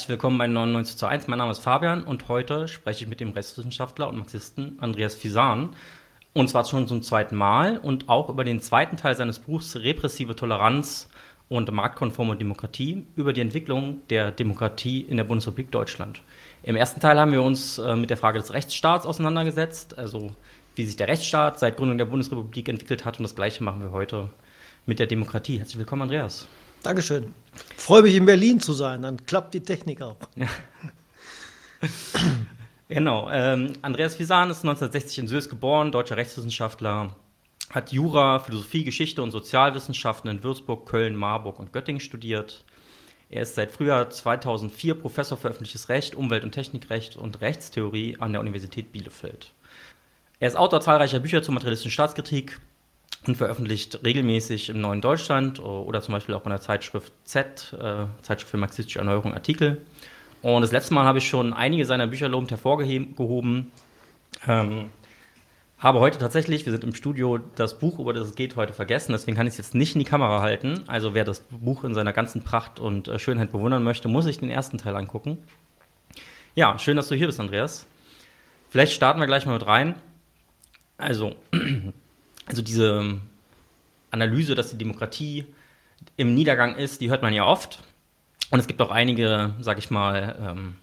Herzlich willkommen bei 99 zu 1. Mein Name ist Fabian und heute spreche ich mit dem Rechtswissenschaftler und Marxisten Andreas Fisan. Und zwar schon zum zweiten Mal und auch über den zweiten Teil seines Buchs Repressive Toleranz und marktkonforme Demokratie über die Entwicklung der Demokratie in der Bundesrepublik Deutschland. Im ersten Teil haben wir uns äh, mit der Frage des Rechtsstaats auseinandergesetzt, also wie sich der Rechtsstaat seit Gründung der Bundesrepublik entwickelt hat und das gleiche machen wir heute mit der Demokratie. Herzlich willkommen, Andreas. Dankeschön. Freue mich in Berlin zu sein, dann klappt die Technik auch. Ja. genau. Ähm, Andreas Fisan ist 1960 in Süß geboren, deutscher Rechtswissenschaftler, hat Jura, Philosophie, Geschichte und Sozialwissenschaften in Würzburg, Köln, Marburg und Göttingen studiert. Er ist seit Frühjahr 2004 Professor für öffentliches Recht, Umwelt- und Technikrecht und Rechtstheorie an der Universität Bielefeld. Er ist Autor zahlreicher Bücher zur materialistischen Staatskritik, und veröffentlicht regelmäßig im Neuen Deutschland oder zum Beispiel auch in der Zeitschrift Z, äh, Zeitschrift für marxistische Erneuerung, Artikel. Und das letzte Mal habe ich schon einige seiner Bücher lobend hervorgehoben. Ähm, habe heute tatsächlich, wir sind im Studio, das Buch, über das es geht, heute vergessen. Deswegen kann ich es jetzt nicht in die Kamera halten. Also wer das Buch in seiner ganzen Pracht und äh, Schönheit bewundern möchte, muss sich den ersten Teil angucken. Ja, schön, dass du hier bist, Andreas. Vielleicht starten wir gleich mal mit rein. Also, also diese Analyse, dass die Demokratie im Niedergang ist, die hört man ja oft. Und es gibt auch einige, sag ich mal, ähm,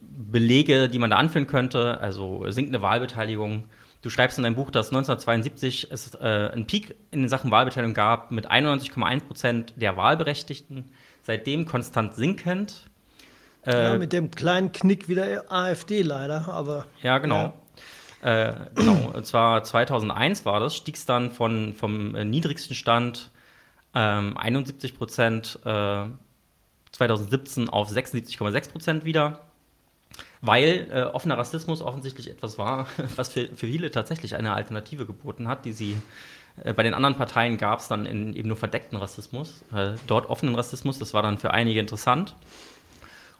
Belege, die man da anführen könnte, also sinkende Wahlbeteiligung. Du schreibst in deinem Buch, dass 1972 es äh, einen Peak in Sachen Wahlbeteiligung gab mit 91,1 Prozent der Wahlberechtigten, seitdem konstant sinkend. Äh, ja, mit dem kleinen Knick wieder AfD leider, aber. Ja, genau. Ja. Äh, genau, und zwar 2001 war das, stieg es dann von, vom äh, niedrigsten Stand ähm, 71 Prozent äh, 2017 auf 76,6 Prozent wieder, weil äh, offener Rassismus offensichtlich etwas war, was für, für viele tatsächlich eine Alternative geboten hat, die sie äh, bei den anderen Parteien gab es dann in, eben nur verdeckten Rassismus, äh, dort offenen Rassismus, das war dann für einige interessant.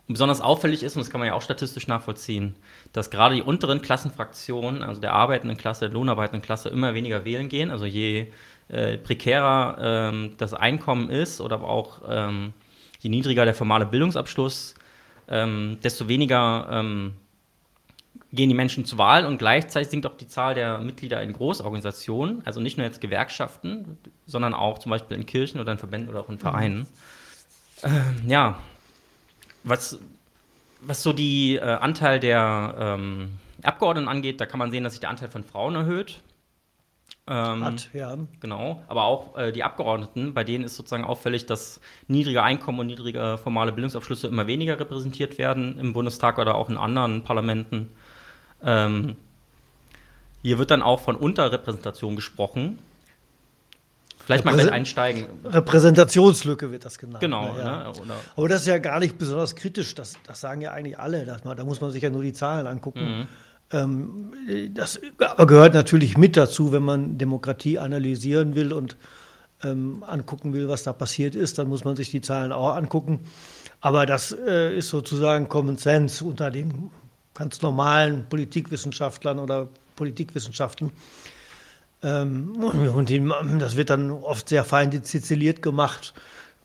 Und besonders auffällig ist, und das kann man ja auch statistisch nachvollziehen, dass gerade die unteren Klassenfraktionen, also der arbeitenden Klasse, der lohnarbeitenden Klasse, immer weniger wählen gehen. Also je äh, prekärer ähm, das Einkommen ist oder auch ähm, je niedriger der formale Bildungsabschluss, ähm, desto weniger ähm, gehen die Menschen zur Wahl und gleichzeitig sinkt auch die Zahl der Mitglieder in Großorganisationen, also nicht nur jetzt Gewerkschaften, sondern auch zum Beispiel in Kirchen oder in Verbänden oder auch in Vereinen. Mhm. Äh, ja, was, was so die äh, Anteil der ähm, Abgeordneten angeht, da kann man sehen, dass sich der Anteil von Frauen erhöht. Ähm, Hat, ja. Genau, aber auch äh, die Abgeordneten, bei denen ist sozusagen auffällig, dass niedrige Einkommen und niedrige formale Bildungsabschlüsse immer weniger repräsentiert werden im Bundestag oder auch in anderen Parlamenten. Ähm, hier wird dann auch von Unterrepräsentation gesprochen. Vielleicht mal gleich einsteigen. Repräsentationslücke wird das genannt. Genau. Ja. Ne? Aber das ist ja gar nicht besonders kritisch. Das, das sagen ja eigentlich alle. Man, da muss man sich ja nur die Zahlen angucken. Mhm. Ähm, das aber gehört natürlich mit dazu, wenn man Demokratie analysieren will und ähm, angucken will, was da passiert ist. Dann muss man sich die Zahlen auch angucken. Aber das äh, ist sozusagen Common Sense unter den ganz normalen Politikwissenschaftlern oder Politikwissenschaften. Ähm, und die, das wird dann oft sehr fein deziliert gemacht.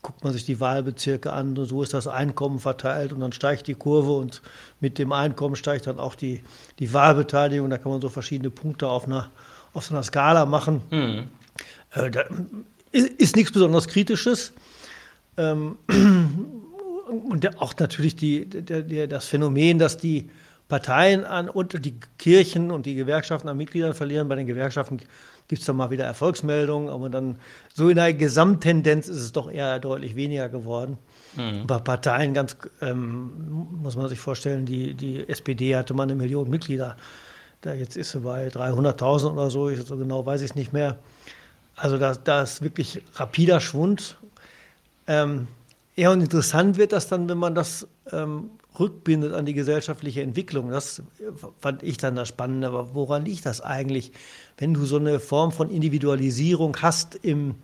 Guckt man sich die Wahlbezirke an, so ist das Einkommen verteilt und dann steigt die Kurve und mit dem Einkommen steigt dann auch die, die Wahlbeteiligung. Da kann man so verschiedene Punkte auf einer, auf so einer Skala machen. Mhm. Äh, da ist, ist, nichts besonders Kritisches. Ähm, und auch natürlich die, der, der, das Phänomen, dass die Parteien an und die Kirchen und die Gewerkschaften an Mitgliedern verlieren. Bei den Gewerkschaften gibt es dann mal wieder Erfolgsmeldungen, aber dann so in der Gesamttendenz ist es doch eher deutlich weniger geworden. Mhm. Bei Parteien ganz, ähm, muss man sich vorstellen, die, die SPD hatte mal eine Million Mitglieder. Da jetzt ist sie bei 300.000 oder so, so genau weiß ich es nicht mehr. Also da, da ist wirklich rapider Schwund. Ähm, ja, und interessant wird das dann, wenn man das ähm, rückbindet an die gesellschaftliche Entwicklung. Das fand ich dann das Spannende. Aber woran liegt das eigentlich, wenn du so eine Form von Individualisierung hast im,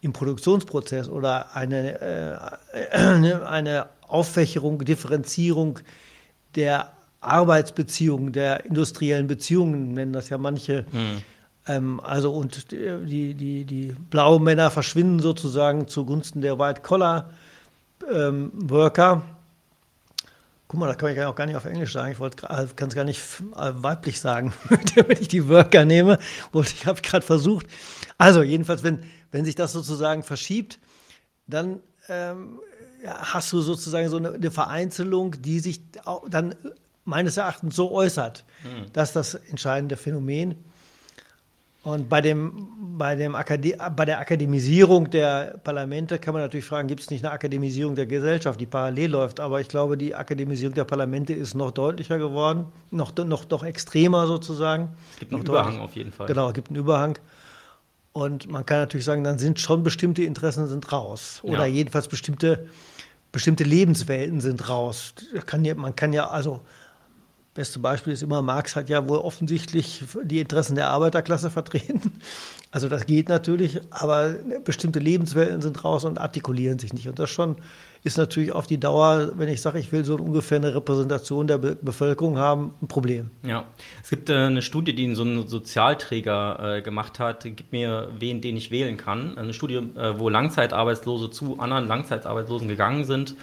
im Produktionsprozess oder eine, äh, eine Aufwächerung, Differenzierung der Arbeitsbeziehungen, der industriellen Beziehungen, nennen das ja manche. Mhm. Ähm, also und die, die, die blauen Männer verschwinden sozusagen zugunsten der White-Collar-Worker. Ähm, Guck mal, das kann ich auch gar nicht auf Englisch sagen. Ich kann es gar nicht äh, weiblich sagen, wenn ich die Worker nehme. Ich habe gerade versucht. Also jedenfalls, wenn, wenn sich das sozusagen verschiebt, dann ähm, hast du sozusagen so eine, eine, Vereinzelung, die sich dann meines Erachtens so äußert, mhm. dass das entscheidende Phänomen und bei, dem, bei, dem Akade bei der Akademisierung der Parlamente kann man natürlich fragen, gibt es nicht eine Akademisierung der Gesellschaft, die parallel läuft? Aber ich glaube, die Akademisierung der Parlamente ist noch deutlicher geworden, noch, noch, noch extremer sozusagen. Es gibt einen noch Überhang auf jeden Fall. Genau, es gibt einen Überhang. Und man kann natürlich sagen, dann sind schon bestimmte Interessen sind raus. Oder ja. jedenfalls bestimmte, bestimmte Lebenswelten sind raus. Kann ja, man kann ja, also Beste Beispiel ist immer, Marx hat ja wohl offensichtlich die Interessen der Arbeiterklasse vertreten. Also das geht natürlich, aber bestimmte Lebenswelten sind raus und artikulieren sich nicht. Und das schon ist natürlich auf die Dauer, wenn ich sage, ich will so ungefähr eine Repräsentation der Be Bevölkerung haben, ein Problem. Ja, es gibt äh, eine Studie, die so ein Sozialträger äh, gemacht hat, gib mir wen, den ich wählen kann. Eine Studie, äh, wo Langzeitarbeitslose zu anderen Langzeitarbeitslosen gegangen sind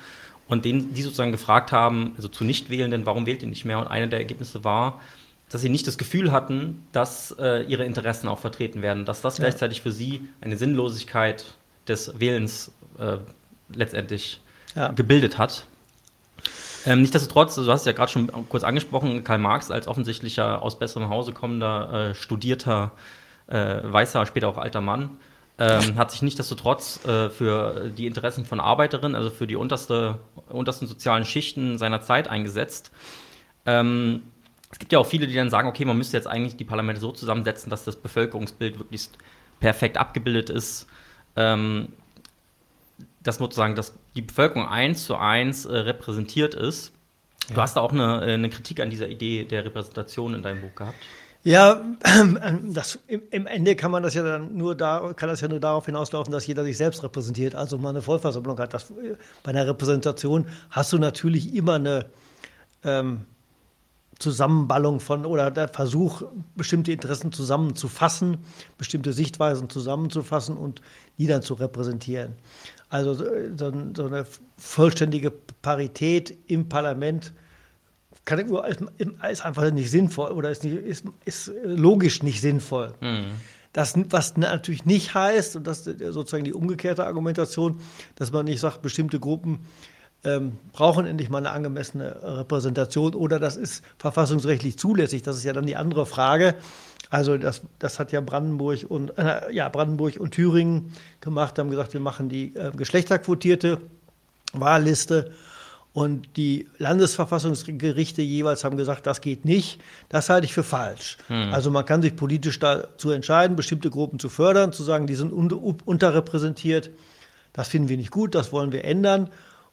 und denen, die sozusagen gefragt haben, also zu Nichtwählenden, warum wählt ihr nicht mehr? Und eine der Ergebnisse war, dass sie nicht das Gefühl hatten, dass äh, ihre Interessen auch vertreten werden, dass das ja. gleichzeitig für sie eine Sinnlosigkeit des Wählens äh, letztendlich ja. gebildet hat. Ähm, Nichtsdestotrotz, du hast ja gerade schon kurz angesprochen, Karl Marx als offensichtlicher aus besserem Hause kommender, äh, studierter, äh, weißer, später auch alter Mann, ähm, hat sich nichtsdestotrotz äh, für die Interessen von Arbeiterinnen, also für die unterste, untersten sozialen Schichten seiner Zeit eingesetzt. Ähm, es gibt ja auch viele, die dann sagen, okay, man müsste jetzt eigentlich die Parlamente so zusammensetzen, dass das Bevölkerungsbild wirklich perfekt abgebildet ist. Ähm, dass sozusagen dass die Bevölkerung eins zu eins äh, repräsentiert ist. Ja. Du hast da auch eine, äh, eine Kritik an dieser Idee der Repräsentation in deinem Buch gehabt. Ja, das, im, Ende kann man das ja dann nur da, kann das ja nur darauf hinauslaufen, dass jeder sich selbst repräsentiert, also mal eine Vollversammlung hat. Das, bei einer Repräsentation hast du natürlich immer eine ähm, Zusammenballung von oder der Versuch, bestimmte Interessen zusammenzufassen, bestimmte Sichtweisen zusammenzufassen und die dann zu repräsentieren. Also so, so eine vollständige Parität im Parlament kann, ist einfach nicht sinnvoll oder ist, nicht, ist, ist logisch nicht sinnvoll. Mhm. Das, was natürlich nicht heißt, und das ist sozusagen die umgekehrte Argumentation, dass man nicht sagt, bestimmte Gruppen ähm, brauchen endlich mal eine angemessene Repräsentation oder das ist verfassungsrechtlich zulässig. Das ist ja dann die andere Frage. Also das, das hat ja Brandenburg und äh, ja, Brandenburg und Thüringen gemacht, haben gesagt, wir machen die äh, geschlechterquotierte Wahlliste und die Landesverfassungsgerichte jeweils haben gesagt, das geht nicht. Das halte ich für falsch. Hm. Also man kann sich politisch dazu entscheiden, bestimmte Gruppen zu fördern, zu sagen, die sind un unterrepräsentiert. Das finden wir nicht gut, das wollen wir ändern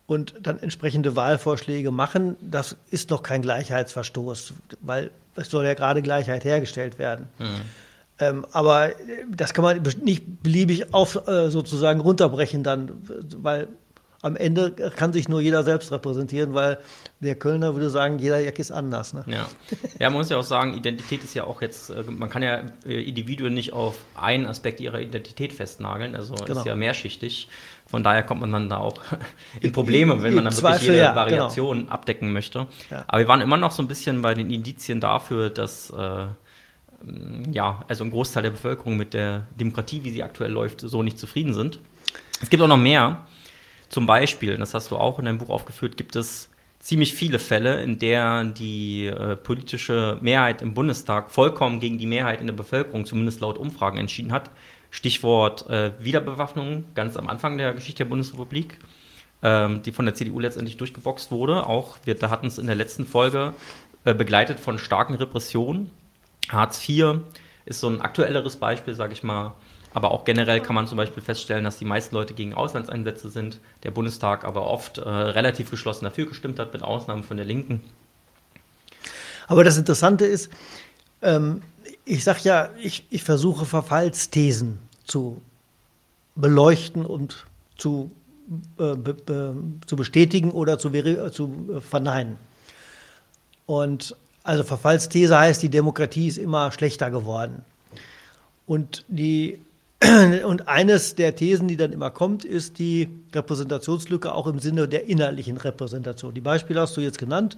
und dann entsprechende Wahlvorschläge machen. Das ist noch kein Gleichheitsverstoß, weil es soll ja gerade Gleichheit hergestellt werden. Hm. Ähm, aber das kann man nicht beliebig auf äh, sozusagen runterbrechen dann, weil am Ende kann sich nur jeder selbst repräsentieren, weil der Kölner würde sagen, jeder Jack ist anders. Ne? Ja. ja, man muss ja auch sagen, Identität ist ja auch jetzt, äh, man kann ja äh, Individuen nicht auf einen Aspekt ihrer Identität festnageln, also genau. ist ja mehrschichtig. Von daher kommt man dann da auch in Probleme, wenn man dann wirklich jede ja, Variation genau. abdecken möchte. Ja. Aber wir waren immer noch so ein bisschen bei den Indizien dafür, dass äh, ja, also ein Großteil der Bevölkerung mit der Demokratie, wie sie aktuell läuft, so nicht zufrieden sind. Es gibt auch noch mehr. Zum Beispiel, das hast du auch in deinem Buch aufgeführt, gibt es ziemlich viele Fälle, in der die äh, politische Mehrheit im Bundestag vollkommen gegen die Mehrheit in der Bevölkerung, zumindest laut Umfragen, entschieden hat. Stichwort äh, Wiederbewaffnung, ganz am Anfang der Geschichte der Bundesrepublik, ähm, die von der CDU letztendlich durchgeboxt wurde. Auch wir hatten es in der letzten Folge äh, begleitet von starken Repressionen. Hartz IV ist so ein aktuelleres Beispiel, sage ich mal, aber auch generell kann man zum Beispiel feststellen, dass die meisten Leute gegen Auslandseinsätze sind, der Bundestag aber oft äh, relativ geschlossen dafür gestimmt hat, mit Ausnahmen von der Linken. Aber das Interessante ist, ähm, ich sage ja, ich, ich versuche Verfallsthesen zu beleuchten und zu, äh, be, be, zu bestätigen oder zu, zu verneinen. Und also Verfallsthese heißt, die Demokratie ist immer schlechter geworden. Und die Und eines der Thesen, die dann immer kommt, ist die Repräsentationslücke auch im Sinne der inhaltlichen Repräsentation. Die Beispiele hast du jetzt genannt.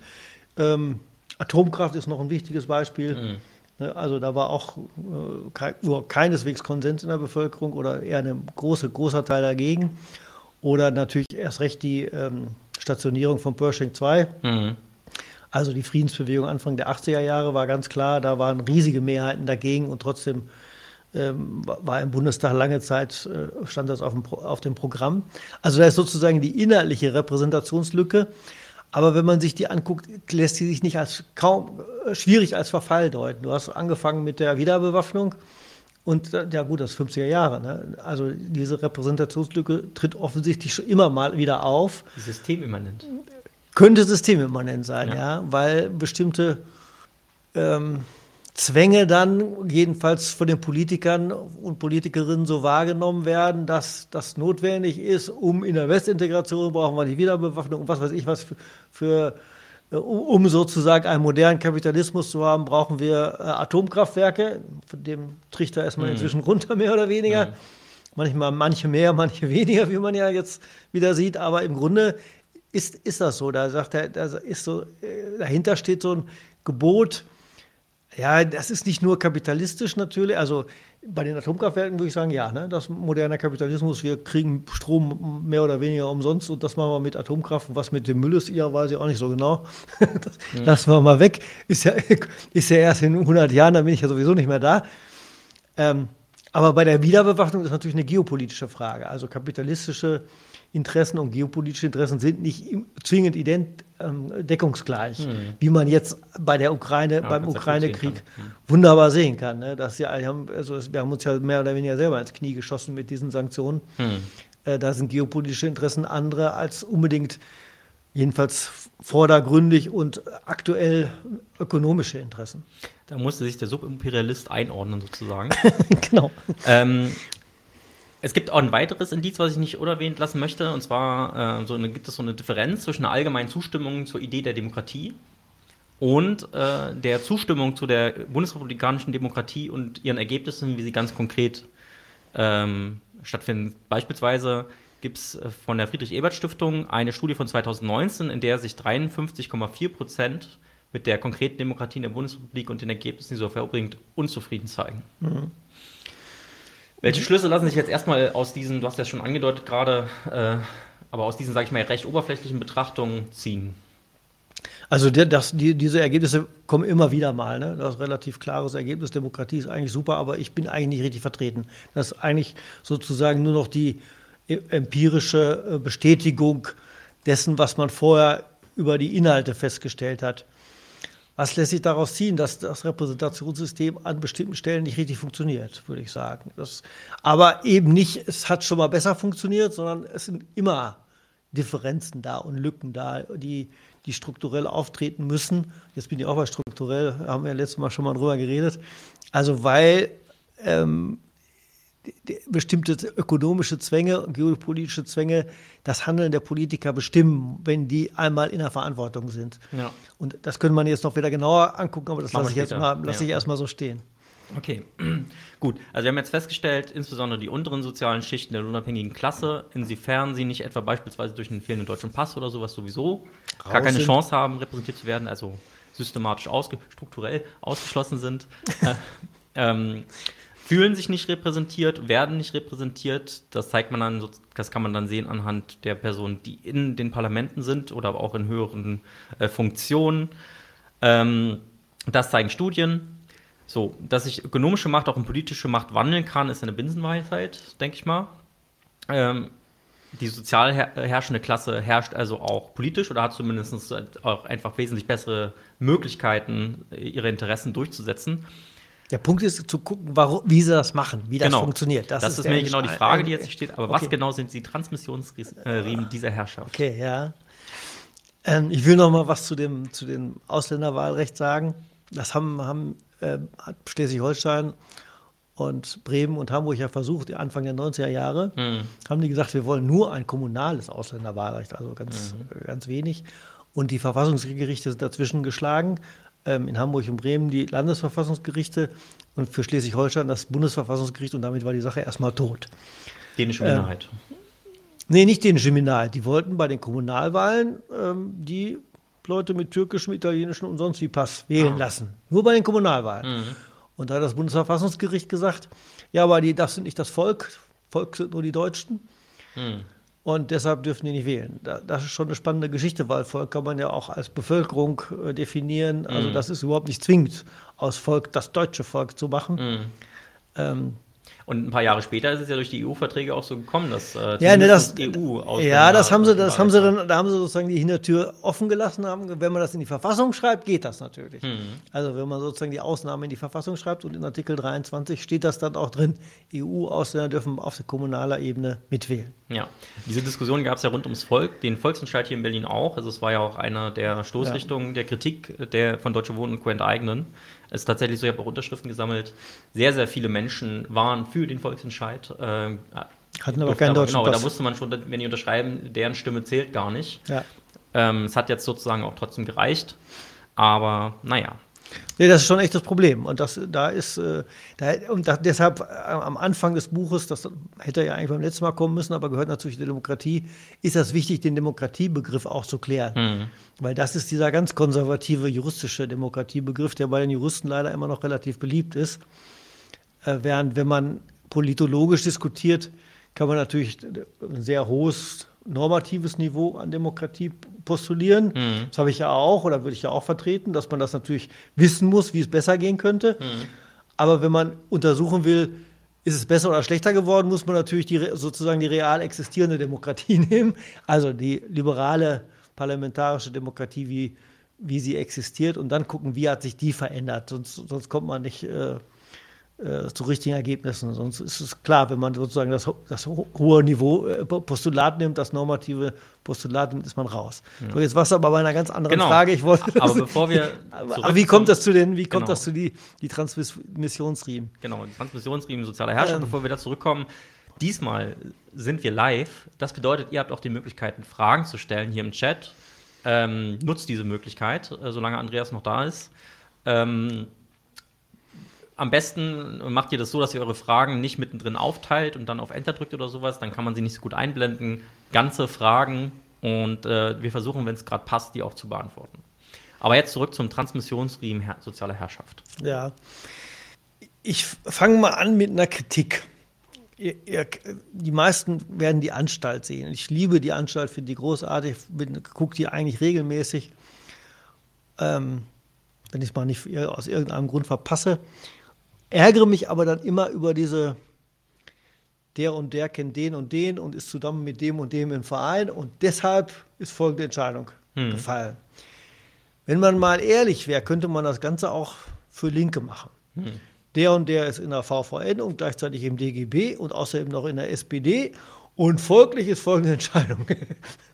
Ähm, Atomkraft ist noch ein wichtiges Beispiel. Mhm. Ne, also da war auch äh, nur keineswegs Konsens in der Bevölkerung oder eher ein große, großer Teil dagegen. Oder natürlich erst recht die ähm, Stationierung von Pershing 2. Mhm. Also die Friedensbewegung Anfang der 80er Jahre war ganz klar, da waren riesige Mehrheiten dagegen und trotzdem war im Bundestag lange Zeit, äh, stand das auf dem, auf dem Programm. Also da ist sozusagen die inhaltliche Repräsentationslücke. Aber wenn man sich die anguckt, lässt sie sich nicht als kaum äh, schwierig als Verfall deuten. Du hast angefangen mit der Wiederbewaffnung und ja gut, das ist 50er Jahre. Ne? Also diese Repräsentationslücke tritt offensichtlich schon immer mal wieder auf. Systemimmanent. Könnte systemimmanent sein, ja, ja weil bestimmte ähm, Zwänge dann jedenfalls von den Politikern und Politikerinnen so wahrgenommen werden, dass das notwendig ist, um in der Westintegration brauchen wir die Wiederbewaffnung und was weiß ich was für, für äh, um sozusagen einen modernen Kapitalismus zu haben, brauchen wir äh, Atomkraftwerke. Von dem Trichter ist man mhm. inzwischen runter, mehr oder weniger. Mhm. Manchmal manche mehr, manche weniger, wie man ja jetzt wieder sieht. Aber im Grunde ist, ist das so. Da sagt er, da ist so, äh, dahinter steht so ein Gebot. Ja, das ist nicht nur kapitalistisch natürlich. Also bei den Atomkraftwerken würde ich sagen, ja, ne, das moderner Kapitalismus, wir kriegen Strom mehr oder weniger umsonst und das machen wir mit Atomkraft. Was mit dem Müll ist, ihr weiß ich auch nicht so genau. das mhm. lassen wir mal weg. Ist ja, ist ja erst in 100 Jahren, dann bin ich ja sowieso nicht mehr da. Ähm, aber bei der Wiederbewaffnung ist natürlich eine geopolitische Frage. Also kapitalistische Interessen und geopolitische Interessen sind nicht zwingend ident, ähm, deckungsgleich, mhm. wie man jetzt bei der Ukraine, ja, beim Ukraine-Krieg mhm. wunderbar sehen kann. Ne? Dass ja, also wir haben uns ja mehr oder weniger selber ins Knie geschossen mit diesen Sanktionen. Mhm. Äh, da sind geopolitische Interessen andere als unbedingt jedenfalls vordergründig und aktuell ökonomische Interessen. Da musste sich der Subimperialist einordnen, sozusagen. genau. Ähm, es gibt auch ein weiteres Indiz, was ich nicht unerwähnt lassen möchte, und zwar äh, so eine, gibt es so eine Differenz zwischen einer allgemeinen Zustimmung zur Idee der Demokratie und äh, der Zustimmung zu der bundesrepublikanischen Demokratie und ihren Ergebnissen, wie sie ganz konkret ähm, stattfinden. Beispielsweise gibt es äh, von der Friedrich-Ebert-Stiftung eine Studie von 2019, in der sich 53,4 Prozent mit der konkreten Demokratie in der Bundesrepublik und den Ergebnissen, die so verbringt, unzufrieden zeigen. Mhm. Welche mhm. Schlüsse lassen sich jetzt erstmal aus diesen, du hast ja schon angedeutet gerade, äh, aber aus diesen, sage ich mal, recht oberflächlichen Betrachtungen ziehen? Also der, das, die, diese Ergebnisse kommen immer wieder mal. Ne? Das ist ein relativ klares Ergebnis. Demokratie ist eigentlich super, aber ich bin eigentlich nicht richtig vertreten. Das ist eigentlich sozusagen nur noch die empirische äh, Bestätigung dessen, was man vorher über die Inhalte festgestellt hat. Was lässt sich daraus ziehen, dass das Repräsentationssystem an bestimmten Stellen nicht richtig funktioniert, würde ich sagen. Das, aber eben nicht, es hat schon mal besser funktioniert, sondern es sind immer Differenzen da und Lücken da, die, die strukturell auftreten müssen. Jetzt bin ich auch bei strukturell, haben wir ja letztes Mal schon mal drüber geredet. Also weil ähm, bestimmte ökonomische Zwänge, geopolitische Zwänge das Handeln der Politiker bestimmen, wenn die einmal in der Verantwortung sind. Ja. Und das könnte man jetzt noch wieder genauer angucken, aber das lasse ich jetzt mal, lasse ja. ich erstmal so stehen. Okay, gut. Also wir haben jetzt festgestellt, insbesondere die unteren sozialen Schichten der unabhängigen Klasse, insofern sie nicht etwa beispielsweise durch einen fehlenden deutschen Pass oder sowas sowieso Raus gar keine sind. Chance haben, repräsentiert zu werden, also systematisch ausge strukturell ausgeschlossen sind. äh, ähm, fühlen sich nicht repräsentiert, werden nicht repräsentiert. Das zeigt man dann, das kann man dann sehen anhand der Personen, die in den Parlamenten sind oder auch in höheren äh, Funktionen. Ähm, das zeigen Studien. So, dass sich ökonomische Macht auch in politische Macht wandeln kann, ist eine Binsenweisheit, denke ich mal. Ähm, die sozial herrschende Klasse herrscht also auch politisch oder hat zumindest auch einfach wesentlich bessere Möglichkeiten, ihre Interessen durchzusetzen. Der Punkt ist zu gucken, warum, wie sie das machen, wie das genau. funktioniert. Das, das ist, ist mir genau die Frage, die jetzt steht. Aber okay. was genau sind die Transmissionsriemen dieser Herrschaft? Okay, ja. Ähm, ich will noch mal was zu dem, zu dem Ausländerwahlrecht sagen. Das haben, haben äh, Schleswig-Holstein und Bremen und Hamburg ja versucht, Anfang der 90er Jahre, mhm. haben die gesagt, wir wollen nur ein kommunales Ausländerwahlrecht, also ganz, mhm. ganz wenig. Und die Verfassungsgerichte sind dazwischen geschlagen in Hamburg und Bremen die Landesverfassungsgerichte und für Schleswig-Holstein das Bundesverfassungsgericht und damit war die Sache erstmal tot. Dänische Minderheit. Ähm, nee, nicht dänische Minderheit. Die wollten bei den Kommunalwahlen ähm, die Leute mit türkischem, italienischem und sonst wie Pass wählen ah. lassen. Nur bei den Kommunalwahlen. Mhm. Und da hat das Bundesverfassungsgericht gesagt, ja, aber die, das sind nicht das Volk, Volk sind nur die Deutschen. Mhm. Und deshalb dürfen die nicht wählen. Das ist schon eine spannende Geschichte, weil Volk kann man ja auch als Bevölkerung äh, definieren. Also mhm. das ist überhaupt nicht zwingend, aus Volk das deutsche Volk zu machen. Mhm. Ähm, und ein paar Jahre später ist es ja durch die EU-Verträge auch so gekommen, dass äh, ja, ne, das, EU ja, das haben sie, das haben sie dann, da haben sie sozusagen die Hintertür offen gelassen. Haben, wenn man das in die Verfassung schreibt, geht das natürlich. Mhm. Also wenn man sozusagen die Ausnahme in die Verfassung schreibt und in Artikel 23 steht das dann auch drin, EU-Ausländer dürfen auf kommunaler Ebene mitwählen. Ja, diese Diskussion gab es ja rund ums Volk, den Volksentscheid hier in Berlin auch. Also es war ja auch einer der Stoßrichtungen ja. der Kritik der von Deutsche Wohnen und Co. enteignen. Es ist tatsächlich so, ich habe auch Unterschriften gesammelt. Sehr, sehr viele Menschen waren für den Volksentscheid. Äh, Hatten aber keinen deutschen Genau, Pass. da wusste man schon, wenn die unterschreiben, deren Stimme zählt gar nicht. Ja. Ähm, es hat jetzt sozusagen auch trotzdem gereicht. Aber naja, Nee, das ist schon echt das Problem. Und das, da ist, äh, da, und da, deshalb äh, am Anfang des Buches, das hätte ja eigentlich beim letzten Mal kommen müssen, aber gehört natürlich der Demokratie, ist das wichtig, den Demokratiebegriff auch zu klären. Mhm. Weil das ist dieser ganz konservative juristische Demokratiebegriff, der bei den Juristen leider immer noch relativ beliebt ist. Äh, während, wenn man politologisch diskutiert, kann man natürlich ein sehr hohes normatives Niveau an Demokratie postulieren. Mhm. Das habe ich ja auch oder würde ich ja auch vertreten, dass man das natürlich wissen muss, wie es besser gehen könnte. Mhm. Aber wenn man untersuchen will, ist es besser oder schlechter geworden, muss man natürlich die, sozusagen die real existierende Demokratie nehmen, also die liberale parlamentarische Demokratie, wie, wie sie existiert, und dann gucken, wie hat sich die verändert. Sonst, sonst kommt man nicht. Äh, äh, zu richtigen Ergebnissen. Sonst ist es klar, wenn man sozusagen das, das hohe Niveau äh, Postulat nimmt, das normative Postulat nimmt, ist man raus. So, jetzt warst du aber bei einer ganz anderen genau. Frage. Ich wollte, aber bevor wir. aber wie kommt das zu den, wie kommt genau. das zu die, die Transmissionsriemen? Genau, die Transmissionsriemen sozialer Herrschaft, ähm. bevor wir da zurückkommen. Diesmal sind wir live. Das bedeutet, ihr habt auch die Möglichkeit, Fragen zu stellen hier im Chat. Ähm, nutzt diese Möglichkeit, äh, solange Andreas noch da ist. Ähm, am besten macht ihr das so, dass ihr eure Fragen nicht mittendrin aufteilt und dann auf Enter drückt oder sowas. Dann kann man sie nicht so gut einblenden. Ganze Fragen und äh, wir versuchen, wenn es gerade passt, die auch zu beantworten. Aber jetzt zurück zum Transmissionsriemen her sozialer Herrschaft. Ja. Ich fange mal an mit einer Kritik. Ihr, ihr, die meisten werden die Anstalt sehen. Ich liebe die Anstalt, finde die großartig, gucke die eigentlich regelmäßig. Ähm, wenn ich es mal nicht aus irgendeinem Grund verpasse ärgere mich aber dann immer über diese, der und der kennt den und den und ist zusammen mit dem und dem im Verein und deshalb ist folgende Entscheidung hm. gefallen. Wenn man mal ehrlich wäre, könnte man das Ganze auch für Linke machen. Hm. Der und der ist in der VVN und gleichzeitig im DGB und außerdem noch in der SPD und folglich ist folgende Entscheidung.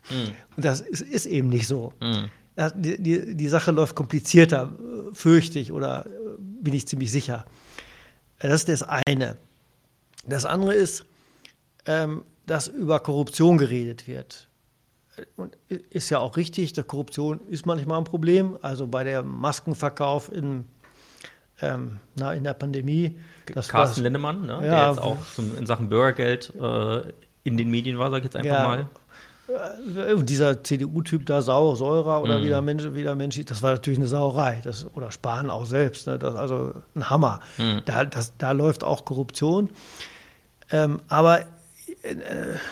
Hm. Und das ist, ist, eben nicht so. Hm. Die, die, die Sache läuft komplizierter, fürchte ich oder bin ich ziemlich sicher. Das ist das eine. Das andere ist, ähm, dass über Korruption geredet wird. Und ist ja auch richtig, der Korruption ist manchmal ein Problem. Also bei der Maskenverkauf in, ähm, na, in der Pandemie. Das Carsten Lindemann, ne, ja, der jetzt auch zum, in Sachen Bürgergeld äh, in den Medien war, sag ich jetzt einfach ja, mal. Äh, dieser CDU-Typ da, Sau, Säurer oder mm. wie, der Mensch, wie der Mensch, das war natürlich eine Sauerei. Das, oder Spahn auch selbst. Ne? Das, also ein Hammer. Mm. Da, das, da läuft auch Korruption. Ähm, aber äh,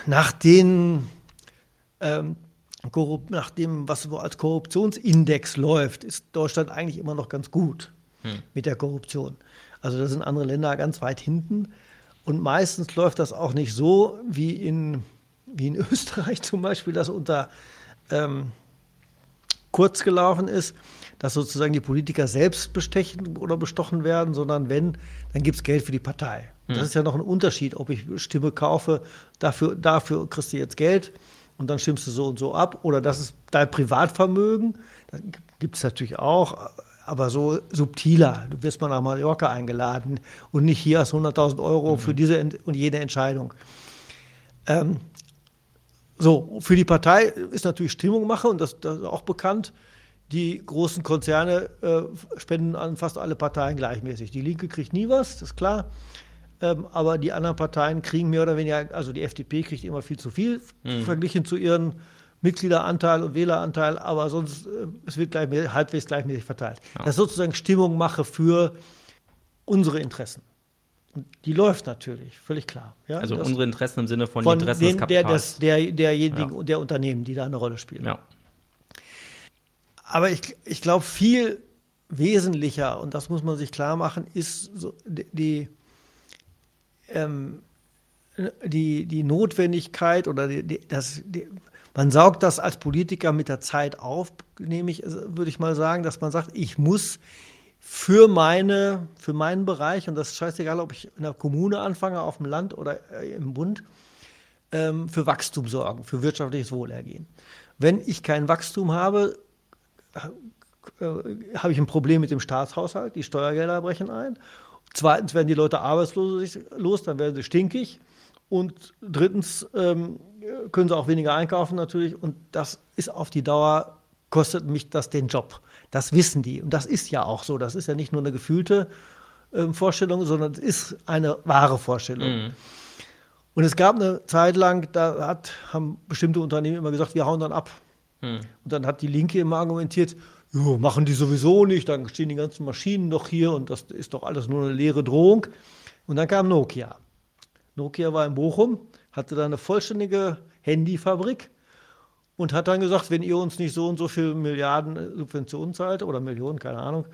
nach den ähm, nach dem, was so als Korruptionsindex läuft, ist Deutschland eigentlich immer noch ganz gut hm. mit der Korruption. Also da sind andere Länder ganz weit hinten. Und meistens läuft das auch nicht so wie in wie in Österreich zum Beispiel, das unter ähm, kurz gelaufen ist, dass sozusagen die Politiker selbst bestechen oder bestochen werden, sondern wenn, dann gibt es Geld für die Partei. Mhm. Das ist ja noch ein Unterschied, ob ich Stimme kaufe, dafür, dafür kriegst du jetzt Geld und dann stimmst du so und so ab, oder das ist dein Privatvermögen, das gibt es natürlich auch, aber so subtiler. Du wirst mal nach Mallorca eingeladen und nicht hier hast 100.000 Euro mhm. für diese und jede Entscheidung. Ähm, so, für die Partei ist natürlich Stimmung mache und das, das ist auch bekannt. Die großen Konzerne äh, spenden an fast alle Parteien gleichmäßig. Die Linke kriegt nie was, das ist klar. Ähm, aber die anderen Parteien kriegen mehr oder weniger, also die FDP kriegt immer viel zu viel mhm. verglichen zu ihren Mitgliederanteil und Wähleranteil, aber sonst äh, es wird gleichmäßig, halbwegs gleichmäßig verteilt. Ja. Das ist sozusagen Stimmung mache für unsere Interessen. Und die läuft natürlich, völlig klar. Ja, also unsere Interessen im Sinne von, von Interessen den, des Kapitals. Der, des, der, derjenigen, ja. der Unternehmen, die da eine Rolle spielen. Ja. Aber ich, ich glaube, viel wesentlicher, und das muss man sich klar machen, ist so die, ähm, die, die Notwendigkeit oder die, die, das, die, man saugt das als Politiker mit der Zeit auf, nämlich, würde ich mal sagen, dass man sagt, ich muss für, meine, für meinen Bereich, und das ist scheißegal, ob ich in der Kommune anfange, auf dem Land oder äh, im Bund, ähm, für Wachstum sorgen, für wirtschaftliches Wohlergehen. Wenn ich kein Wachstum habe, äh, habe ich ein Problem mit dem Staatshaushalt, die Steuergelder brechen ein. Zweitens werden die Leute arbeitslos, dann werden sie stinkig. Und drittens ähm, können sie auch weniger einkaufen natürlich. Und das ist auf die Dauer, kostet mich das den Job. Das wissen die. Und das ist ja auch so. Das ist ja nicht nur eine gefühlte äh, Vorstellung, sondern es ist eine wahre Vorstellung. Mhm. Und es gab eine Zeit lang, da hat, haben bestimmte Unternehmen immer gesagt, wir hauen dann ab. Mhm. Und dann hat die Linke immer argumentiert, jo, machen die sowieso nicht, dann stehen die ganzen Maschinen noch hier und das ist doch alles nur eine leere Drohung. Und dann kam Nokia. Nokia war in Bochum, hatte da eine vollständige Handyfabrik und hat dann gesagt, wenn ihr uns nicht so und so viele Milliarden äh, Subventionen zahlt oder Millionen, keine Ahnung,